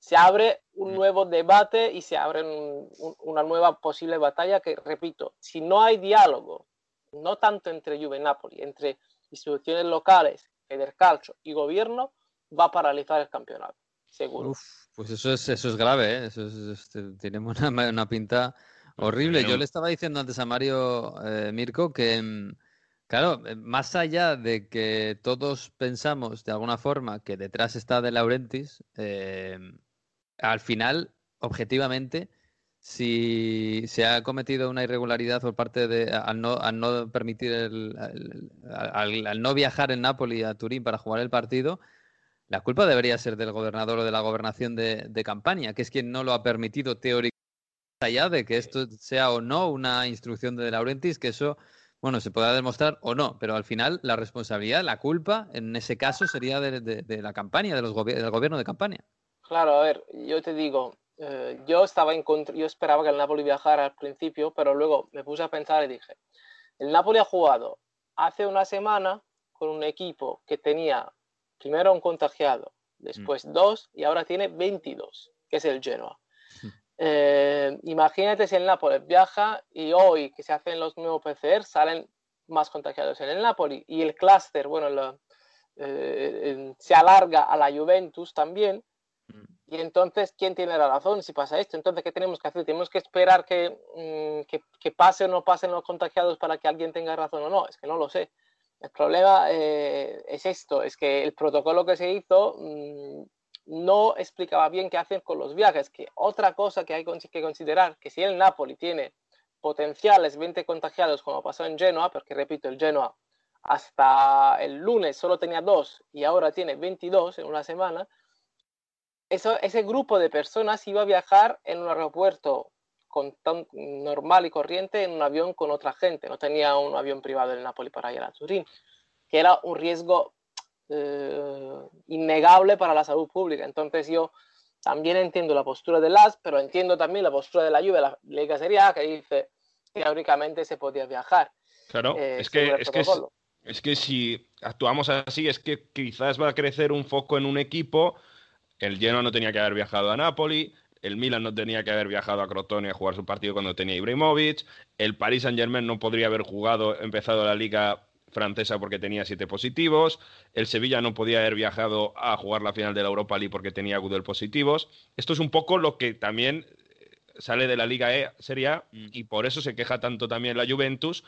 se abre un nuevo debate y se abre un- un- una nueva posible batalla que, repito, si no hay diálogo, no tanto entre Juve y Napoli, entre instituciones locales, Federcalcio y gobierno, va a paralizar el campeonato, seguro. Uf, pues eso es, eso es grave, ¿eh? Eso es, este, tiene una, una pinta horrible. Yo le estaba diciendo antes a Mario eh, Mirko que, mm, claro, eh, más allá de que todos pensamos de alguna forma que detrás está De Laurentiis, eh, al final, objetivamente, si se ha cometido una irregularidad por parte de al no, al no permitir el, al, no viajar en Nápoles a Turín para jugar el partido, la culpa debería ser del gobernador o de la gobernación de, de campaña, que es quien no lo ha permitido teóricamente, allá de que esto sea o no una instrucción de De Laurentiis, que eso Bueno, se podrá demostrar o no, pero al final la responsabilidad, la culpa, en ese caso sería de, de, la campaña, de los del gobierno de campaña. Claro, a ver, yo te digo, eh, yo estaba en yo esperaba que el Napoli viajara al principio, pero luego me puse a pensar y dije, el Napoli ha jugado hace una semana con un equipo que tenía primero un contagiado, después mm. dos y ahora tiene 22, que es el Genoa. Eh, imagínate si el Napoli viaja y hoy que se hacen los nuevos PCR salen más contagiados en el Napoli y el clúster, bueno, eh, se alarga a la Juventus también. Y entonces, ¿quién tiene la razón si pasa esto? Entonces, ¿qué tenemos que hacer? ¿Tenemos que esperar que, mm, que pase o no pasen los contagiados para que alguien tenga razón o no? Es que no lo sé. El problema eh, es esto, es que el protocolo que se hizo mm, no explicaba bien qué hacer con los viajes, que otra cosa que hay que considerar, que si el Napoli tiene potenciales 20 contagiados como pasó en Genoa, porque repito, el Genoa hasta el lunes solo tenía dos y ahora tiene 22 en una semana, eso, ese grupo de personas iba a viajar en un aeropuerto con tan normal y corriente en un avión con otra gente, no tenía un avión privado del Napoli para ir a Turín, que era un riesgo eh, innegable para la salud pública. Entonces yo también entiendo la postura de las, pero entiendo también la postura de la Juve, la Liga Serie A, que dice que teóricamente se podía viajar. Claro, eh, es, que, es, que es, que si actuamos así, es que quizás va a crecer un foco en un equipo. El Genoa no tenía que haber viajado a Napoli, el Milan no tenía que haber viajado a Crotone a jugar su partido cuando tenía Ibrahimovic, el Paris Saint Germain no podría haber jugado, empezado la liga francesa porque tenía siete positivos, el Sevilla no podía haber viajado a jugar la final de la Europa League porque tenía Gudel positivos. Esto es un poco lo que también eh, sale de la Liga E Serie A mm. y por eso se queja tanto también la Juventus.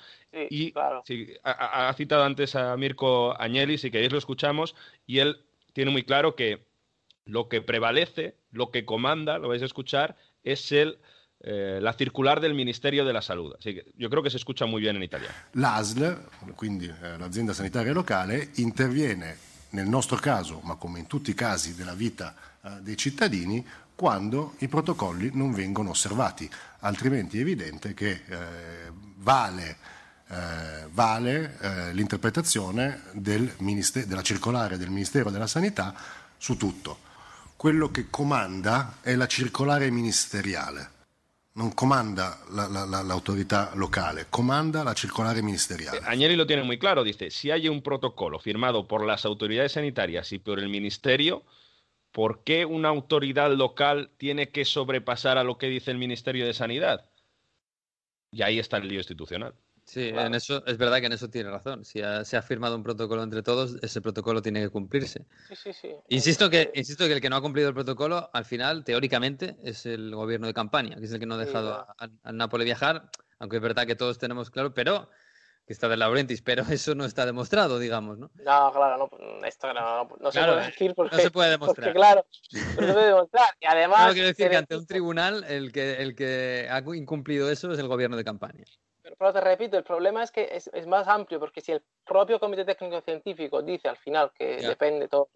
y ha, citado antes a Mirko Agnelli, si queréis lo escuchamos, y él tiene muy claro que lo que prevalece, lo que comanda, lo vais a escuchar, es el eh, la circular del Ministerio della Salute. Sì, io credo che si escucha muy bien in italiano. L'ASL, quindi eh, l'azienda sanitaria locale, interviene nel nostro caso, ma come in tutti i casi della vita eh, dei cittadini, quando i protocolli non vengono osservati, altrimenti è evidente che eh, vale, eh, vale eh, l'interpretazione del della circolare del Ministero della Sanità su tutto. Quello che comanda è la circolare ministeriale non comanda la, la, la, l'autorità locale, comanda la circolare ministeriale. Eh, Agnelli lo tiene muy claro, dice, si hay un protocolo firmado por las autoridades sanitarias y por el ministerio, ¿por qué una autoridad local tiene que sobrepasar a lo que dice el Ministerio de Sanidad? Y ahí está el lío institucional. Sí, en eso es verdad que en eso tiene razón. Si se ha firmado un protocolo entre todos, ese protocolo tiene que cumplirse. Sí, sí, sí. Insisto que, insisto que el que no ha cumplido el protocolo, al final, teóricamente, es el gobierno de campaña, que es el que no ha dejado a, Nápoles viajar, aunque es verdad que todos tenemos claro, pero que está de Laurentis, pero eso no está demostrado, digamos, ¿no? No, claro, no, esto no, no, se puede decir porque, no se puede demostrar. Porque, claro, no se puede demostrar. Y además... No, quiero decir que ante un tribunal el que, el que ha incumplido eso es el gobierno de campaña. Pero te repito, el problema es que es, es, más amplio, porque si el propio Comité Técnico Científico dice al final que depende todo,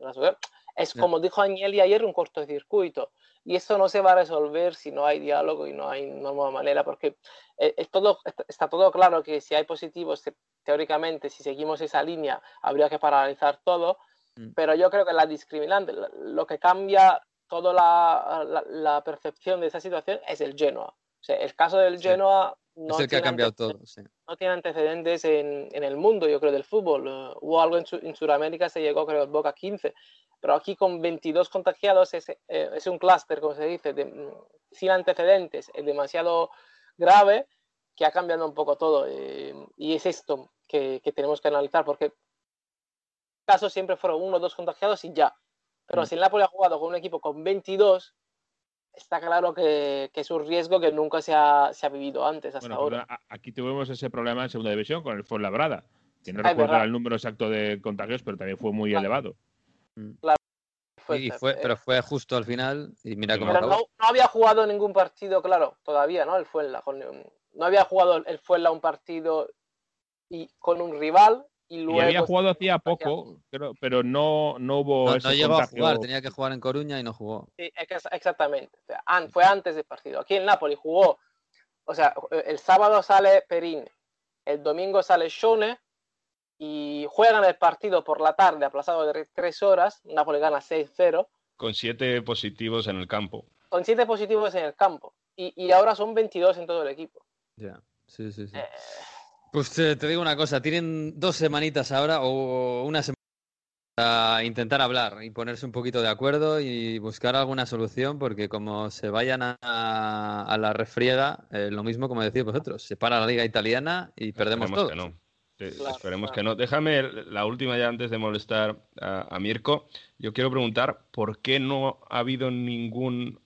es como dijo Agnelli ayer, un cortocircuito. Y eso no se va a resolver si no hay diálogo y no hay nueva manera, porque eh, es todo, está todo claro que si hay positivos, teóricamente, si seguimos esa línea, habría que paralizar todo. Mm. Pero yo creo que la discriminante, lo que cambia toda la, la, la percepción de esa situación es el Genoa. O sea, el caso del Genoa no es el que ha cambiado todo. No tiene antecedentes en, en, el mundo, yo creo, del fútbol. Uh, hubo algo en, en Sudamérica, se llegó, creo, Boca 15. Pero aquí con 22 contagiados es, eh, es un clúster, como se dice, de, mm, sin antecedentes, es demasiado grave que ha cambiado un poco todo. Eh, y es esto que, que, tenemos que analizar, porque casos siempre fueron uno o dos contagiados y ya. Pero mm. si el Napoli ha jugado con un equipo con 22, está claro que, es un riesgo que nunca se ha, vivido antes hasta ahora. Aquí tuvimos ese problema en segunda división con el Fuenlabrada, que no recuerdo el número exacto de contagios, pero también fue muy elevado. Mm. Claro. fue, pero fue justo al final y mira cómo No, había jugado ningún partido, claro, todavía, ¿no? El Fuenla. no había jugado el Fuenla un partido y con un rival y, había jugado hacía poco, pero, pero no, no hubo. No, no llegó a jugar, tenía que jugar en Coruña y no jugó. Sí, exactamente. fue antes del partido. Aquí en Napoli jugó. O sea, el sábado sale Perín, el domingo sale Shone y juegan el partido por la tarde, aplazado de tres horas. Napoli gana 6-0. Con siete positivos en el campo. Con siete positivos en el campo. Y, y ahora son 22 en todo el equipo. Ya, sí, sí, sí. Eh, Pues eh, te digo una cosa, tienen dos semanitas ahora o una semana para intentar hablar y ponerse un poquito de acuerdo y buscar alguna solución porque como se vayan a, a la refriega, eh, lo mismo como decís vosotros, se para la liga italiana y perdemos Esperemos todo. que no. Eh, Claro, Esperemos claro. que no. Déjame la última ya antes de molestar a, a Mirko. Yo quiero preguntar por qué no ha habido ningún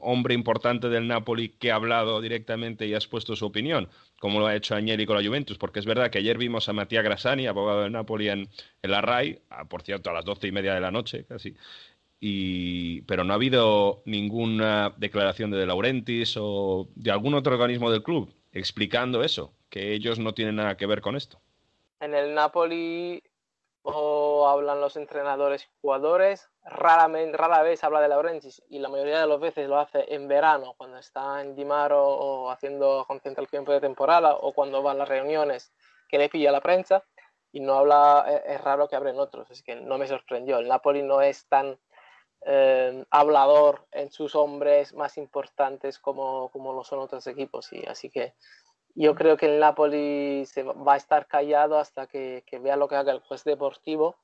hombre importante del Napoli que ha hablado directamente y ha expuesto su opinión, como lo ha hecho Agnelli con la Juventus, porque es verdad que ayer vimos a Matías Grassani, abogado del Napoli en, en la RAI, a- por cierto, a las doce y media de la noche casi, y, pero no ha habido ninguna declaración de De Laurentiis o de algún otro organismo del club explicando eso, que ellos no tienen nada que ver con esto. en el Napoli o hablan los entrenadores jugadores, raramente, rara vez habla de Laurentiis y la mayoría de las veces lo hace en verano, cuando está en Dimaro o haciendo concentración de temporada o cuando va a las reuniones que le pilla la prensa y no habla, es, es raro que hablen otros, es que no me sorprendió. El Napoli no es tan eh, hablador en sus hombres más importantes como, como lo son otros equipos, y así que yo creo que el Napoli se va- a estar callado hasta que, que vea lo que haga el juez deportivo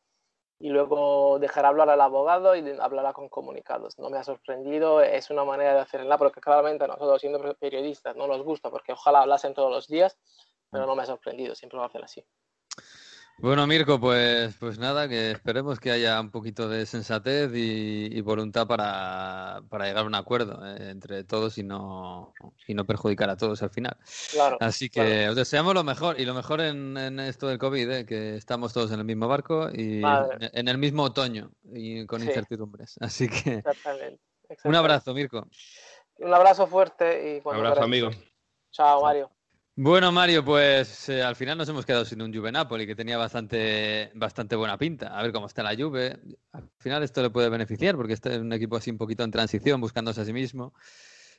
y luego dejará hablar al abogado y hablará con comunicados. No me ha sorprendido, es una manera de hacer el Napoli que claramente a nosotros siendo periodistas no nos gusta porque ojalá hablasen todos los días, pero no me ha sorprendido, siempre lo hacen así. Bueno, Mirko, pues, pues nada, que esperemos que haya un poquito de sensatez y, y voluntad para, para llegar a un acuerdo eh, entre todos y no, y no perjudicar a todos al final. Claro, Así que os deseamos lo mejor y lo mejor en, en esto del COVID, eh, que estamos todos en el mismo barco y en, en el mismo otoño y con Sí. incertidumbres. Así que exactamente. un abrazo, Mirko. Un abrazo fuerte y Un abrazo, amigo. Chao, Mario. Bueno, Mario, pues eh, al final nos hemos quedado sin un Juve Napoli que tenía bastante, bastante buena pinta. A ver cómo está la Juve. Al final esto le puede beneficiar porque este es un equipo así un poquito en transición, buscándose a sí mismo.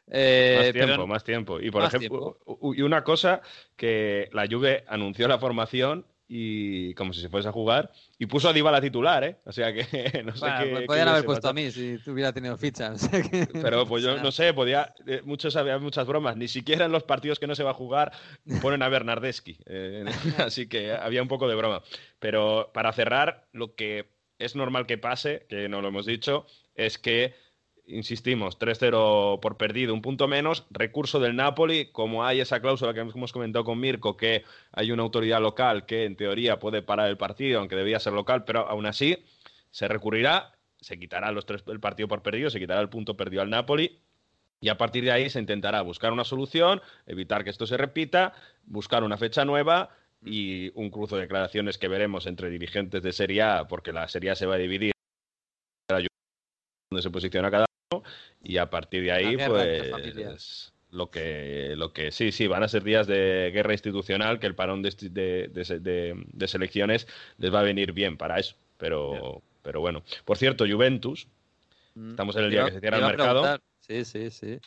Eh, más tiempo, pero- más tiempo. Y por ejemplo, y una cosa que la Juve anunció la formación y como si se fuese a jugar y puso a Dybala titular, ¿eh? O sea que no sé Bueno, qué. pues qué podían haber puesto a mí si hubiera tenido ficha. o sea que Pero pues yo no sé, podía. eh, muchos había muchas bromas. Ni siquiera en los partidos que no se va a jugar ponen a Bernardeschi. eh, así que había un poco de broma. Pero para cerrar, lo que es normal que pase, que no lo hemos dicho, es que, insistimos, 3-0 por perdido, un punto menos, recurso del Napoli, como hay esa cláusula que hemos comentado con Mirko, que hay una autoridad local que en teoría puede parar el partido, aunque debía ser local, pero aún así se recurrirá, se quitará los tres, el partido por perdido, se quitará el punto perdido al Napoli y a partir de ahí se intentará buscar una solución, evitar que esto se repita, buscar una fecha nueva y un cruce de declaraciones que veremos entre dirigentes de Serie A, porque la Serie A se va a dividir. Donde se posiciona cada y a partir de ahí pues lo que lo que sí sí van a ser días de guerra institucional que el parón de, esti- de, de- de- de selecciones les va a venir bien para eso pero pero bueno por cierto Juventus Mm. Estamos en el día Iba- que se cierra el mercado. Sí, sí, sí.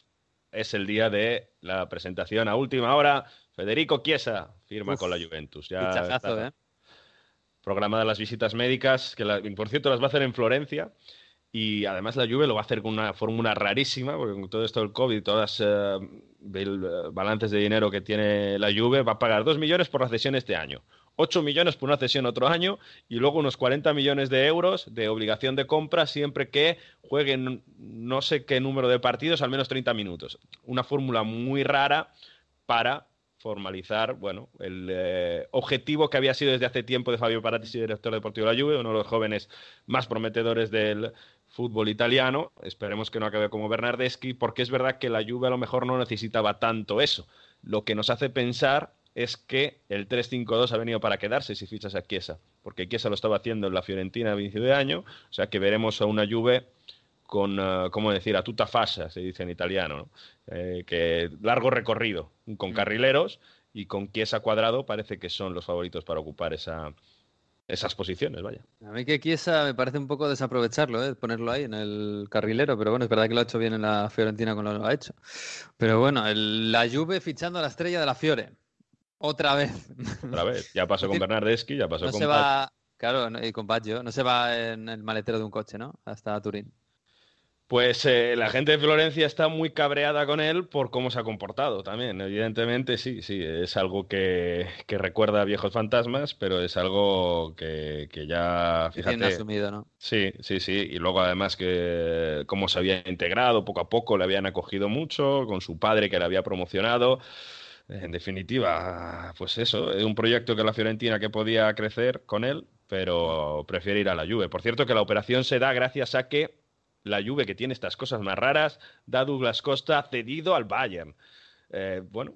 es el día de la presentación a última hora. Federico Chiesa firma Uf, con la Juventus. Ya está ¿eh? programadas las visitas médicas, que la- por cierto las va a hacer en Florencia. Y además la Juve lo va a hacer con una fórmula rarísima, porque con todo esto del COVID y todas las balances de dinero que tiene la Juve, va a pagar 2 millones por la cesión este año, 8 millones por una cesión otro año y luego unos 40 millones de euros de obligación de compra siempre que jueguen no sé qué número de partidos, al menos 30 minutos. Una fórmula muy rara para formalizar, bueno, el eh, objetivo que había sido desde hace tiempo de Fabio Paratici, director deportivo de la Juve, uno de los jóvenes más prometedores del fútbol italiano. Esperemos que no acabe como Bernardeschi, porque es verdad que la Juve a lo mejor no necesitaba tanto eso. Lo que nos hace pensar es que el 3-5-2 ha venido para quedarse si fichas a Chiesa, porque Chiesa lo estaba haciendo en la Fiorentina a inicio de año, o sea que veremos a una Juve con, uh, ¿cómo decir?, a tutta fascia, se dice en italiano, ¿no? eh, que largo recorrido, con carrileros y con Chiesa cuadrado parece que son los favoritos para ocupar esa, esas posiciones, vaya. A mí que Chiesa me parece un poco desaprovecharlo, ¿eh? ponerlo ahí en el carrilero, pero bueno, es verdad que lo ha hecho bien en la Fiorentina con lo ha hecho. Pero bueno, el- la Juve fichando a la estrella de la Fiore. Otra vez. Otra vez. Ya pasó con Bernardeschi, ya pasó no con se va, Claro, y con Baggio. No se va en el maletero de un coche, ¿no? Hasta Turín. Pues eh, la gente de Florencia está muy cabreada con él por cómo se ha comportado también. Evidentemente, sí, sí, es algo que, que recuerda a viejos fantasmas, pero es algo que, que ya, fíjate... Tiene asumido, ¿no? Sí, sí, sí. Y luego además que cómo se había integrado poco a poco, le habían acogido mucho, con su padre que le había promocionado. En definitiva, pues eso, es un proyecto que la Fiorentina que podía crecer con él, pero prefiere ir a la Juve. Por cierto, que la operación se da gracias a que la Juve, que tiene estas cosas más raras, da Douglas Costa cedido al Bayern. Eh, bueno,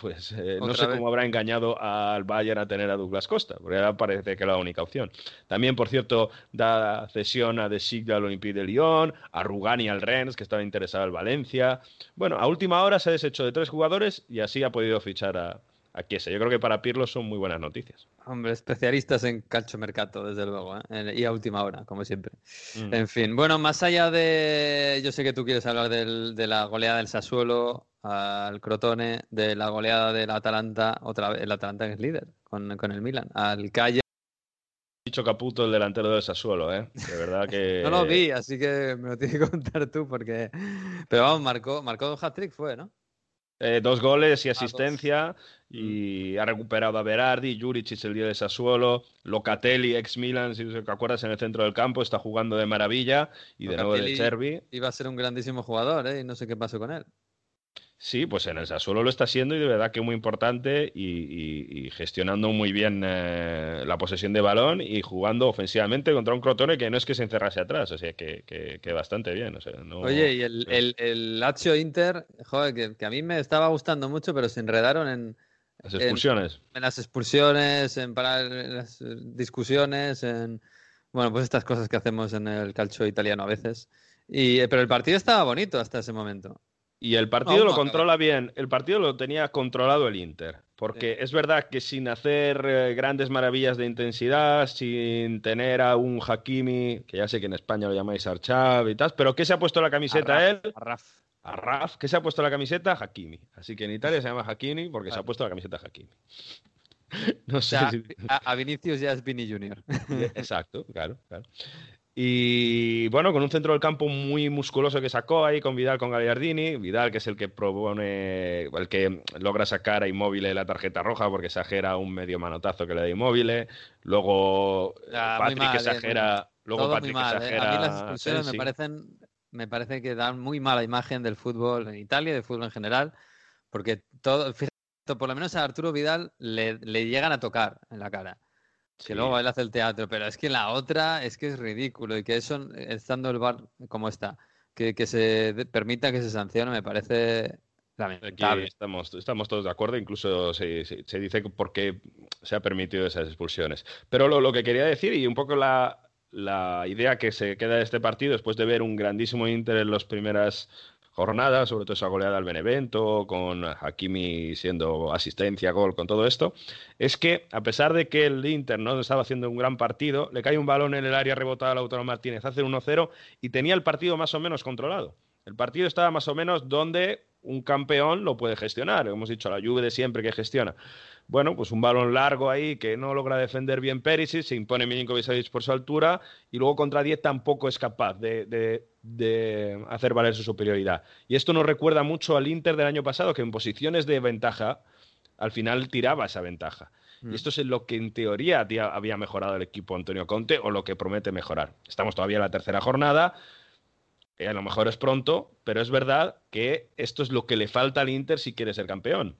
pues eh, no sé vez? cómo habrá engañado al Bayern a tener a Douglas Costa, porque ahora parece que es la única opción. También, por cierto, da cesión a De Sigla al Olympique de Lyon, a Rugani al Rennes, que estaba interesado al Valencia. Bueno, a última hora se ha deshecho de tres jugadores y así ha podido fichar a, a Chiesa. Yo creo que para Pirlo son muy buenas noticias. Hombre, especialistas en calcio mercato, desde luego, ¿eh? y a última hora, como siempre. Mm. En fin, bueno, más allá de. Yo sé que tú quieres hablar del, de la goleada del Sassuolo al Crotone, de la goleada del Atalanta, otra vez, el Atalanta que es líder con, con el Milan, al Calle. Dicho Caputo, el delantero del Sassuolo, ¿eh? De verdad que. no lo vi, así que me lo tienes que contar tú, porque. Pero vamos, marcó, marcó hat-trick, fue, ¿no? Eh, dos goles y asistencia y ha recuperado a Berardi, Juricic el día de Sassuolo, Locatelli, ex Milan, si te acuerdas, en el centro del campo, está jugando de maravilla y Locatelli de nuevo de Cervi. Iba a ser un grandísimo jugador, ¿eh? Y no sé qué pasó con él. Sí, pues en el Sassuolo lo está siendo y de verdad que muy importante y, y, y gestionando muy bien eh, la posesión de balón y jugando ofensivamente contra un Crotone que no es que se encerrase atrás, o sea que, que, que bastante bien. O sea, no, Oye, y el, el, el Lazio Inter, joder, que, que, a mí me estaba gustando mucho, pero se enredaron en... Las expulsiones. En, en las expulsiones, en, parar, las discusiones, en... Bueno, pues estas cosas que hacemos en el calcio italiano a veces. Y, pero el partido estaba bonito hasta ese momento. Y el partido no, lo controla bien. El partido lo tenía controlado el Inter. Porque sí. es verdad que sin hacer eh, grandes maravillas de intensidad, sin tener a un Hakimi, que ya sé que en España lo llamáis Archav y tal, pero ¿qué se ha puesto la camiseta a él? A Raf. A Raf. ¿Qué se ha puesto la camiseta? Hakimi. Así que en Italia se llama Hakimi porque se ha puesto la camiseta Hakimi. No sé o sea, si... a, Vinicius ya es Vini Junior. Exacto, claro, claro. Y bueno, con un centro del campo muy musculoso que sacó ahí con Vidal, con Gagliardini. Vidal, que es el que propone, el que logra sacar a Inmóvil la tarjeta roja porque exagera un medio manotazo que le da Inmóvil. Luego ah, Patrick mal, exagera. Eh, luego Patrick mal, exagera. Eh. A mí las expulsiones me parecen, me parece que dan muy mala imagen del fútbol en Italia, del fútbol en general, porque todo, fíjate, por lo menos a Arturo Vidal le, le llegan a tocar en la cara. Que sí. luego él hace el teatro, pero es que la otra es que es ridículo y que eso, estando el bar como está, que, que se permita que se sancione, me parece lamentable. Aquí estamos, estamos todos de acuerdo, incluso se, se, se, dice por qué se ha permitido esas expulsiones. Pero lo, lo que quería decir, y un poco la, la idea que se queda de este partido, después de ver un grandísimo Inter en las primeras jornada, sobre todo esa goleada al Benevento, con Hakimi siendo asistencia, gol, con todo esto, es que a pesar de que el Inter no estaba haciendo un gran partido, le cae un balón en el área rebotado a Lautaro Martínez, hace 1-0 y tenía el partido más o menos controlado. El partido estaba más o menos donde un campeón lo puede gestionar. Hemos dicho, la lluvia de siempre que gestiona. Bueno, pues un balón largo ahí que no logra defender bien Perisic, se impone Milinkovic por su altura y luego contra 10 tampoco es capaz de, de, de, hacer valer su superioridad. Y esto nos recuerda mucho al Inter del año pasado, que en posiciones de ventaja al final tiraba esa ventaja. Mm. Y esto es lo que en teoría había mejorado el equipo Antonio Conte o lo que promete mejorar. Estamos todavía en la tercera jornada, eh, a lo mejor es pronto, pero es verdad que esto es lo que le falta al Inter si quiere ser campeón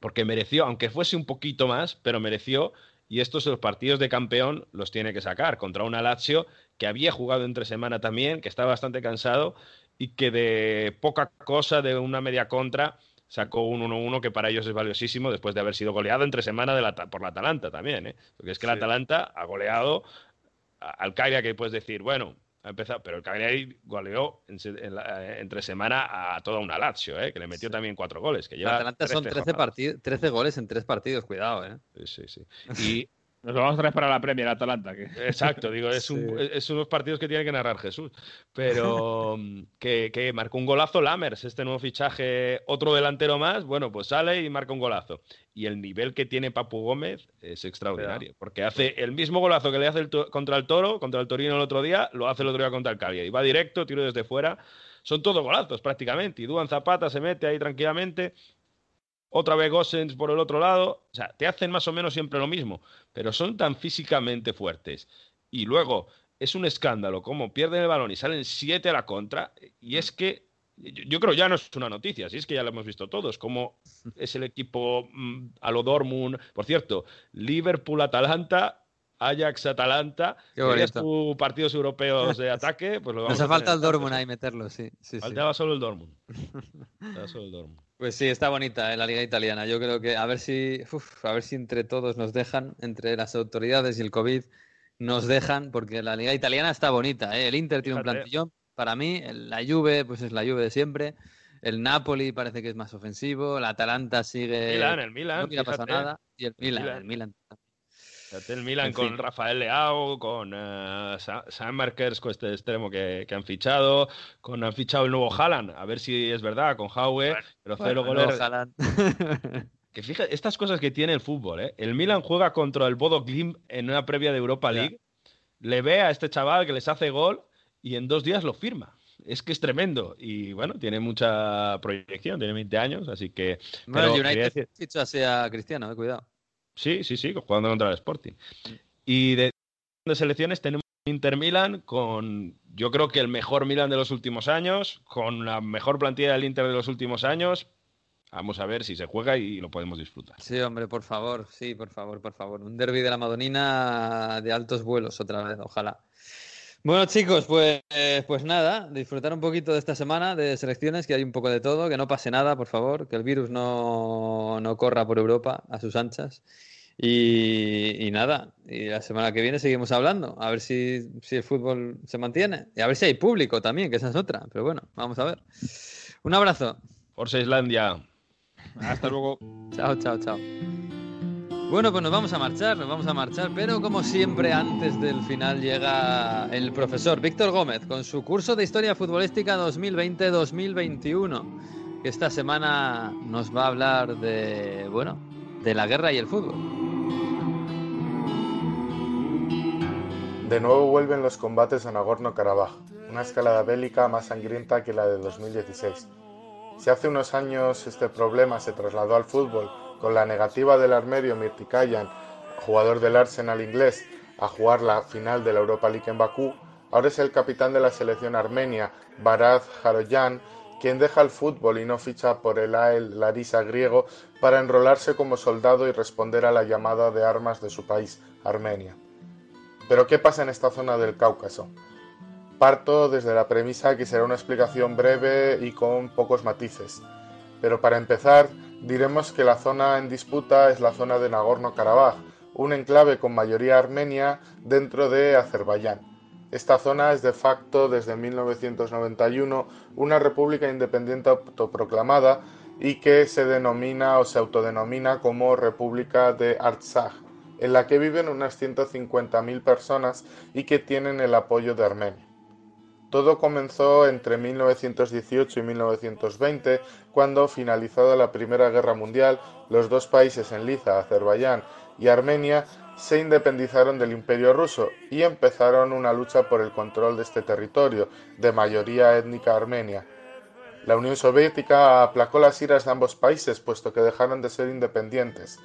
porque mereció, aunque fuese un poquito más, pero mereció, y estos los partidos de campeón los tiene que sacar contra una Lazio que había jugado entre semana también, que estaba bastante cansado y que de poca cosa, de una media contra, sacó un 1-1 que para ellos es valiosísimo después de haber sido goleado entre semana de la, por la Atalanta también, ¿eh? porque es que sí. la Atalanta ha goleado al Cagliari que puedes decir, bueno, ha empezado, pero el Cagliari goleó en, en la, entre semana a toda una Lazio, ¿eh? que le metió sí. también cuatro goles. Que lleva Atalanta 13 son 13, 13 goles en tres partidos, cuidado. ¿eh? Sí, sí, sí. Nos lo vamos a traer para la Premier Atalanta. Que... Exacto, digo, es, un, es, unos partidos que tiene que narrar Jesús. Pero que, que, marcó un golazo Lammers, este nuevo fichaje, otro delantero más, bueno, pues sale y marca un golazo. Y el nivel que tiene Papu Gómez es extraordinario, porque hace el mismo golazo que le hace el contra el Toro, contra el Torino el otro día, lo hace el otro día contra el Cagliari. Va directo, tiro desde fuera. Son todos golazos prácticamente. Y Duan Zapata se mete ahí tranquilamente otra vez Gossens por el otro lado. O sea, te hacen más o menos siempre lo mismo, pero son tan físicamente fuertes. Y luego es un escándalo como pierden el balón y salen siete a la contra. Y es que yo, creo ya no es una noticia, si es que ya lo hemos visto todos, como es el equipo mm, a lo Dortmund. Por cierto, Liverpool-Atalanta Ajax-Atalanta, querías tu partidos europeos de ataque, pues lo vamos Nos hace falta el Dortmund ahí meterlo, sí. sí Faltaba solo el Dortmund. solo el Dortmund. Pues sí, está bonita eh, la liga italiana. Yo creo que a ver si, a ver si entre todos nos dejan, entre las autoridades y el COVID, nos dejan, porque la liga italiana está bonita. ¿eh? El Inter tiene un plantillón. Para mí, la Juve, pues es la Juve de siempre. El Napoli parece que es más ofensivo. El Atalanta sigue. Milan, el Milan. No pasa nada. Y el Milan, el Milan. El Milan con Rafael Leao, con uh, Sam Markers, con este extremo que, han fichado, con han fichado el nuevo Haaland, a ver si es verdad, con Howe, pero cero goles. que fíjate, estas cosas que tiene el fútbol, ¿eh? El Milan juega contra el Bodo Glim en una previa de Europa League, le ve a este chaval que les hace gol y en dos días lo firma. Es que es tremendo y bueno, tiene mucha proyección, tiene 20 años, así que... Bueno, el United ficha sea Cristiano, eh, cuidado. Sí, sí, sí, jugando contra el Sporting. Y de, selecciones tenemos Inter Milan con, yo creo que el mejor Milan de los últimos años, con la mejor plantilla del Inter de los últimos años. Vamos a ver si se juega y lo podemos disfrutar. Sí, hombre, por favor, sí, por favor, por favor. Un derby de la Madonina de altos vuelos otra vez, ojalá. Bueno, chicos, pues, pues nada, disfrutar un poquito de esta semana de selecciones, que hay un poco de todo, que no pase nada, por favor, que el virus no, no corra por Europa a sus anchas. Y, nada, y la semana que viene seguimos hablando, a ver si, si, el fútbol se mantiene y a ver si hay público también, que esa es otra. Pero bueno, vamos a ver. Un abrazo. Forza Islandia. Hasta luego. chao, chao, chao. Bueno, pues nos vamos a marchar, nos vamos a marchar, pero como siempre antes del final llega el profesor Víctor Gómez con su curso de Historia Futbolística 2020-2021, que esta semana nos va a hablar de, bueno, de la guerra y el fútbol. De nuevo vuelven los combates a Nagorno-Karabaj, una escalada bélica más sangrienta que la de 2016. Si hace unos años este problema se trasladó al fútbol con la negativa del armerio Mirtikayan, jugador del Arsenal inglés, a jugar la final de la Europa League en Bakú, ahora es el capitán de la selección armenia, Baraz Haroyan, quien deja el fútbol y no ficha por el AEL Larisa griego para enrolarse como soldado y responder a la llamada de armas de su país, Armenia. Pero ¿qué pasa en esta zona del Cáucaso? Parto desde la premisa que será una explicación breve y con pocos matices. Pero para empezar, diremos que la zona en disputa es la zona de Nagorno-Karabaj, un enclave con mayoría armenia dentro de Azerbaiyán. Esta zona es de facto desde 1991 una república independiente autoproclamada y que se denomina o se autodenomina como República de Artsakh, en la que viven unas 150.000 personas y que tienen el apoyo de Armenia. Todo comenzó entre 1918 y 1920, cuando, finalizada la Primera Guerra Mundial, los dos países en liza, Azerbaiyán y Armenia, se independizaron del Imperio ruso y empezaron una lucha por el control de este territorio, de mayoría étnica armenia. La Unión Soviética aplacó las iras de ambos países, puesto que dejaron de ser independientes.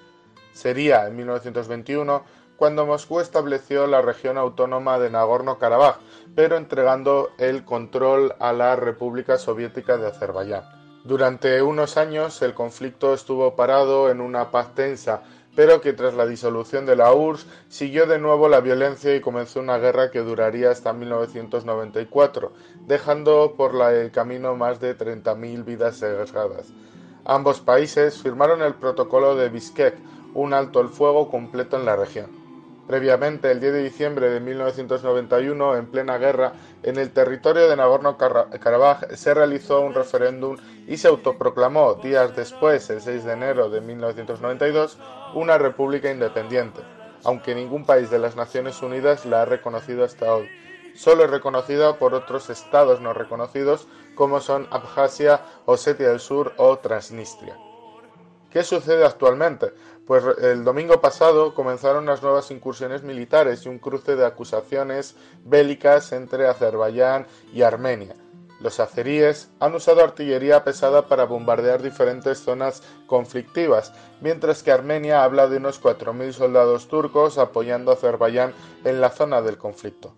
Sería en 1921 cuando Moscú estableció la región autónoma de Nagorno-Karabaj, pero entregando el control a la República Soviética de Azerbaiyán. Durante unos años el conflicto estuvo parado en una paz tensa, pero que tras la disolución de la URSS siguió de nuevo la violencia y comenzó una guerra que duraría hasta 1994, dejando por el camino más de 30.000 vidas segregadas. Ambos países firmaron el protocolo de Bishkek, un alto el fuego completo en la región. Previamente, el 10 de diciembre de 1991, en plena guerra, en el territorio de Nagorno-Karabaj se realizó un referéndum y se autoproclamó, días después, el 6 de enero de 1992, una república independiente. aunque ningún país de las Naciones Unidas la ha reconocido hasta hoy. Solo es reconocida por otros estados no reconocidos como son Abjasia, Osetia del Sur o Transnistria. ¿Qué sucede actualmente? Pues el domingo pasado comenzaron las nuevas incursiones militares y un cruce de acusaciones bélicas entre Azerbaiyán y Armenia. Los azeríes han usado artillería pesada para bombardear diferentes zonas conflictivas, mientras que Armenia habla de unos 4.000 soldados turcos apoyando a Azerbaiyán en la zona del conflicto.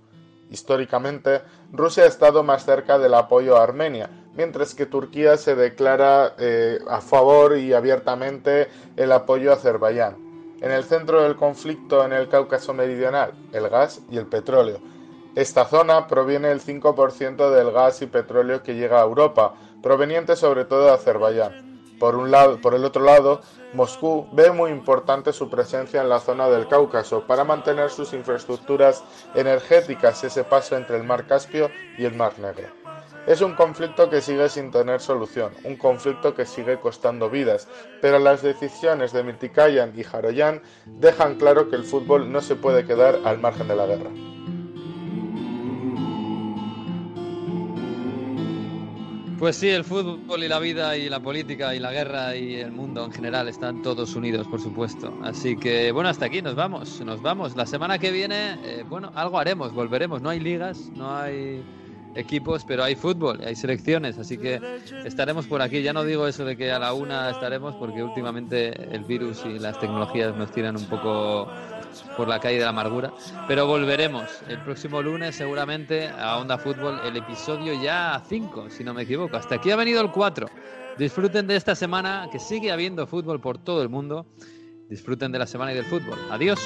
Históricamente, Rusia ha estado más cerca del apoyo a Armenia, mientras que Turquía se declara eh, a favor y abiertamente el apoyo a Azerbaiyán. En el centro del conflicto en el Cáucaso Meridional, el gas y el petróleo. Esta zona proviene el 5% del gas y petróleo que llega a Europa, proveniente sobre todo de Azerbaiyán. Por, un lado, por el otro lado, Moscú ve muy importante su presencia en la zona del Cáucaso para mantener sus infraestructuras energéticas ese paso entre el Mar Caspio y el Mar Negro. Es un conflicto que sigue sin tener solución, un conflicto que sigue costando vidas, pero las decisiones de Mitikayan y Jaroyan dejan claro que el fútbol no se puede quedar al margen de la guerra. Pues sí, el fútbol y la vida y la política y la guerra y el mundo en general están todos unidos, por supuesto. Así que bueno, hasta aquí nos vamos, nos vamos. La semana que viene, eh, bueno, algo haremos, volveremos. No hay ligas, no hay equipos, pero hay fútbol, hay selecciones, así que estaremos por aquí. Ya no digo eso de que a la una estaremos, porque últimamente el virus y las tecnologías nos tiran un poco por la calle de la amargura. Pero volveremos el próximo lunes seguramente a Onda Fútbol, el episodio ya 5, si no me equivoco. Hasta aquí ha venido el 4. Disfruten de esta semana, que sigue habiendo fútbol por todo el mundo. Disfruten de la semana y del fútbol. Adiós.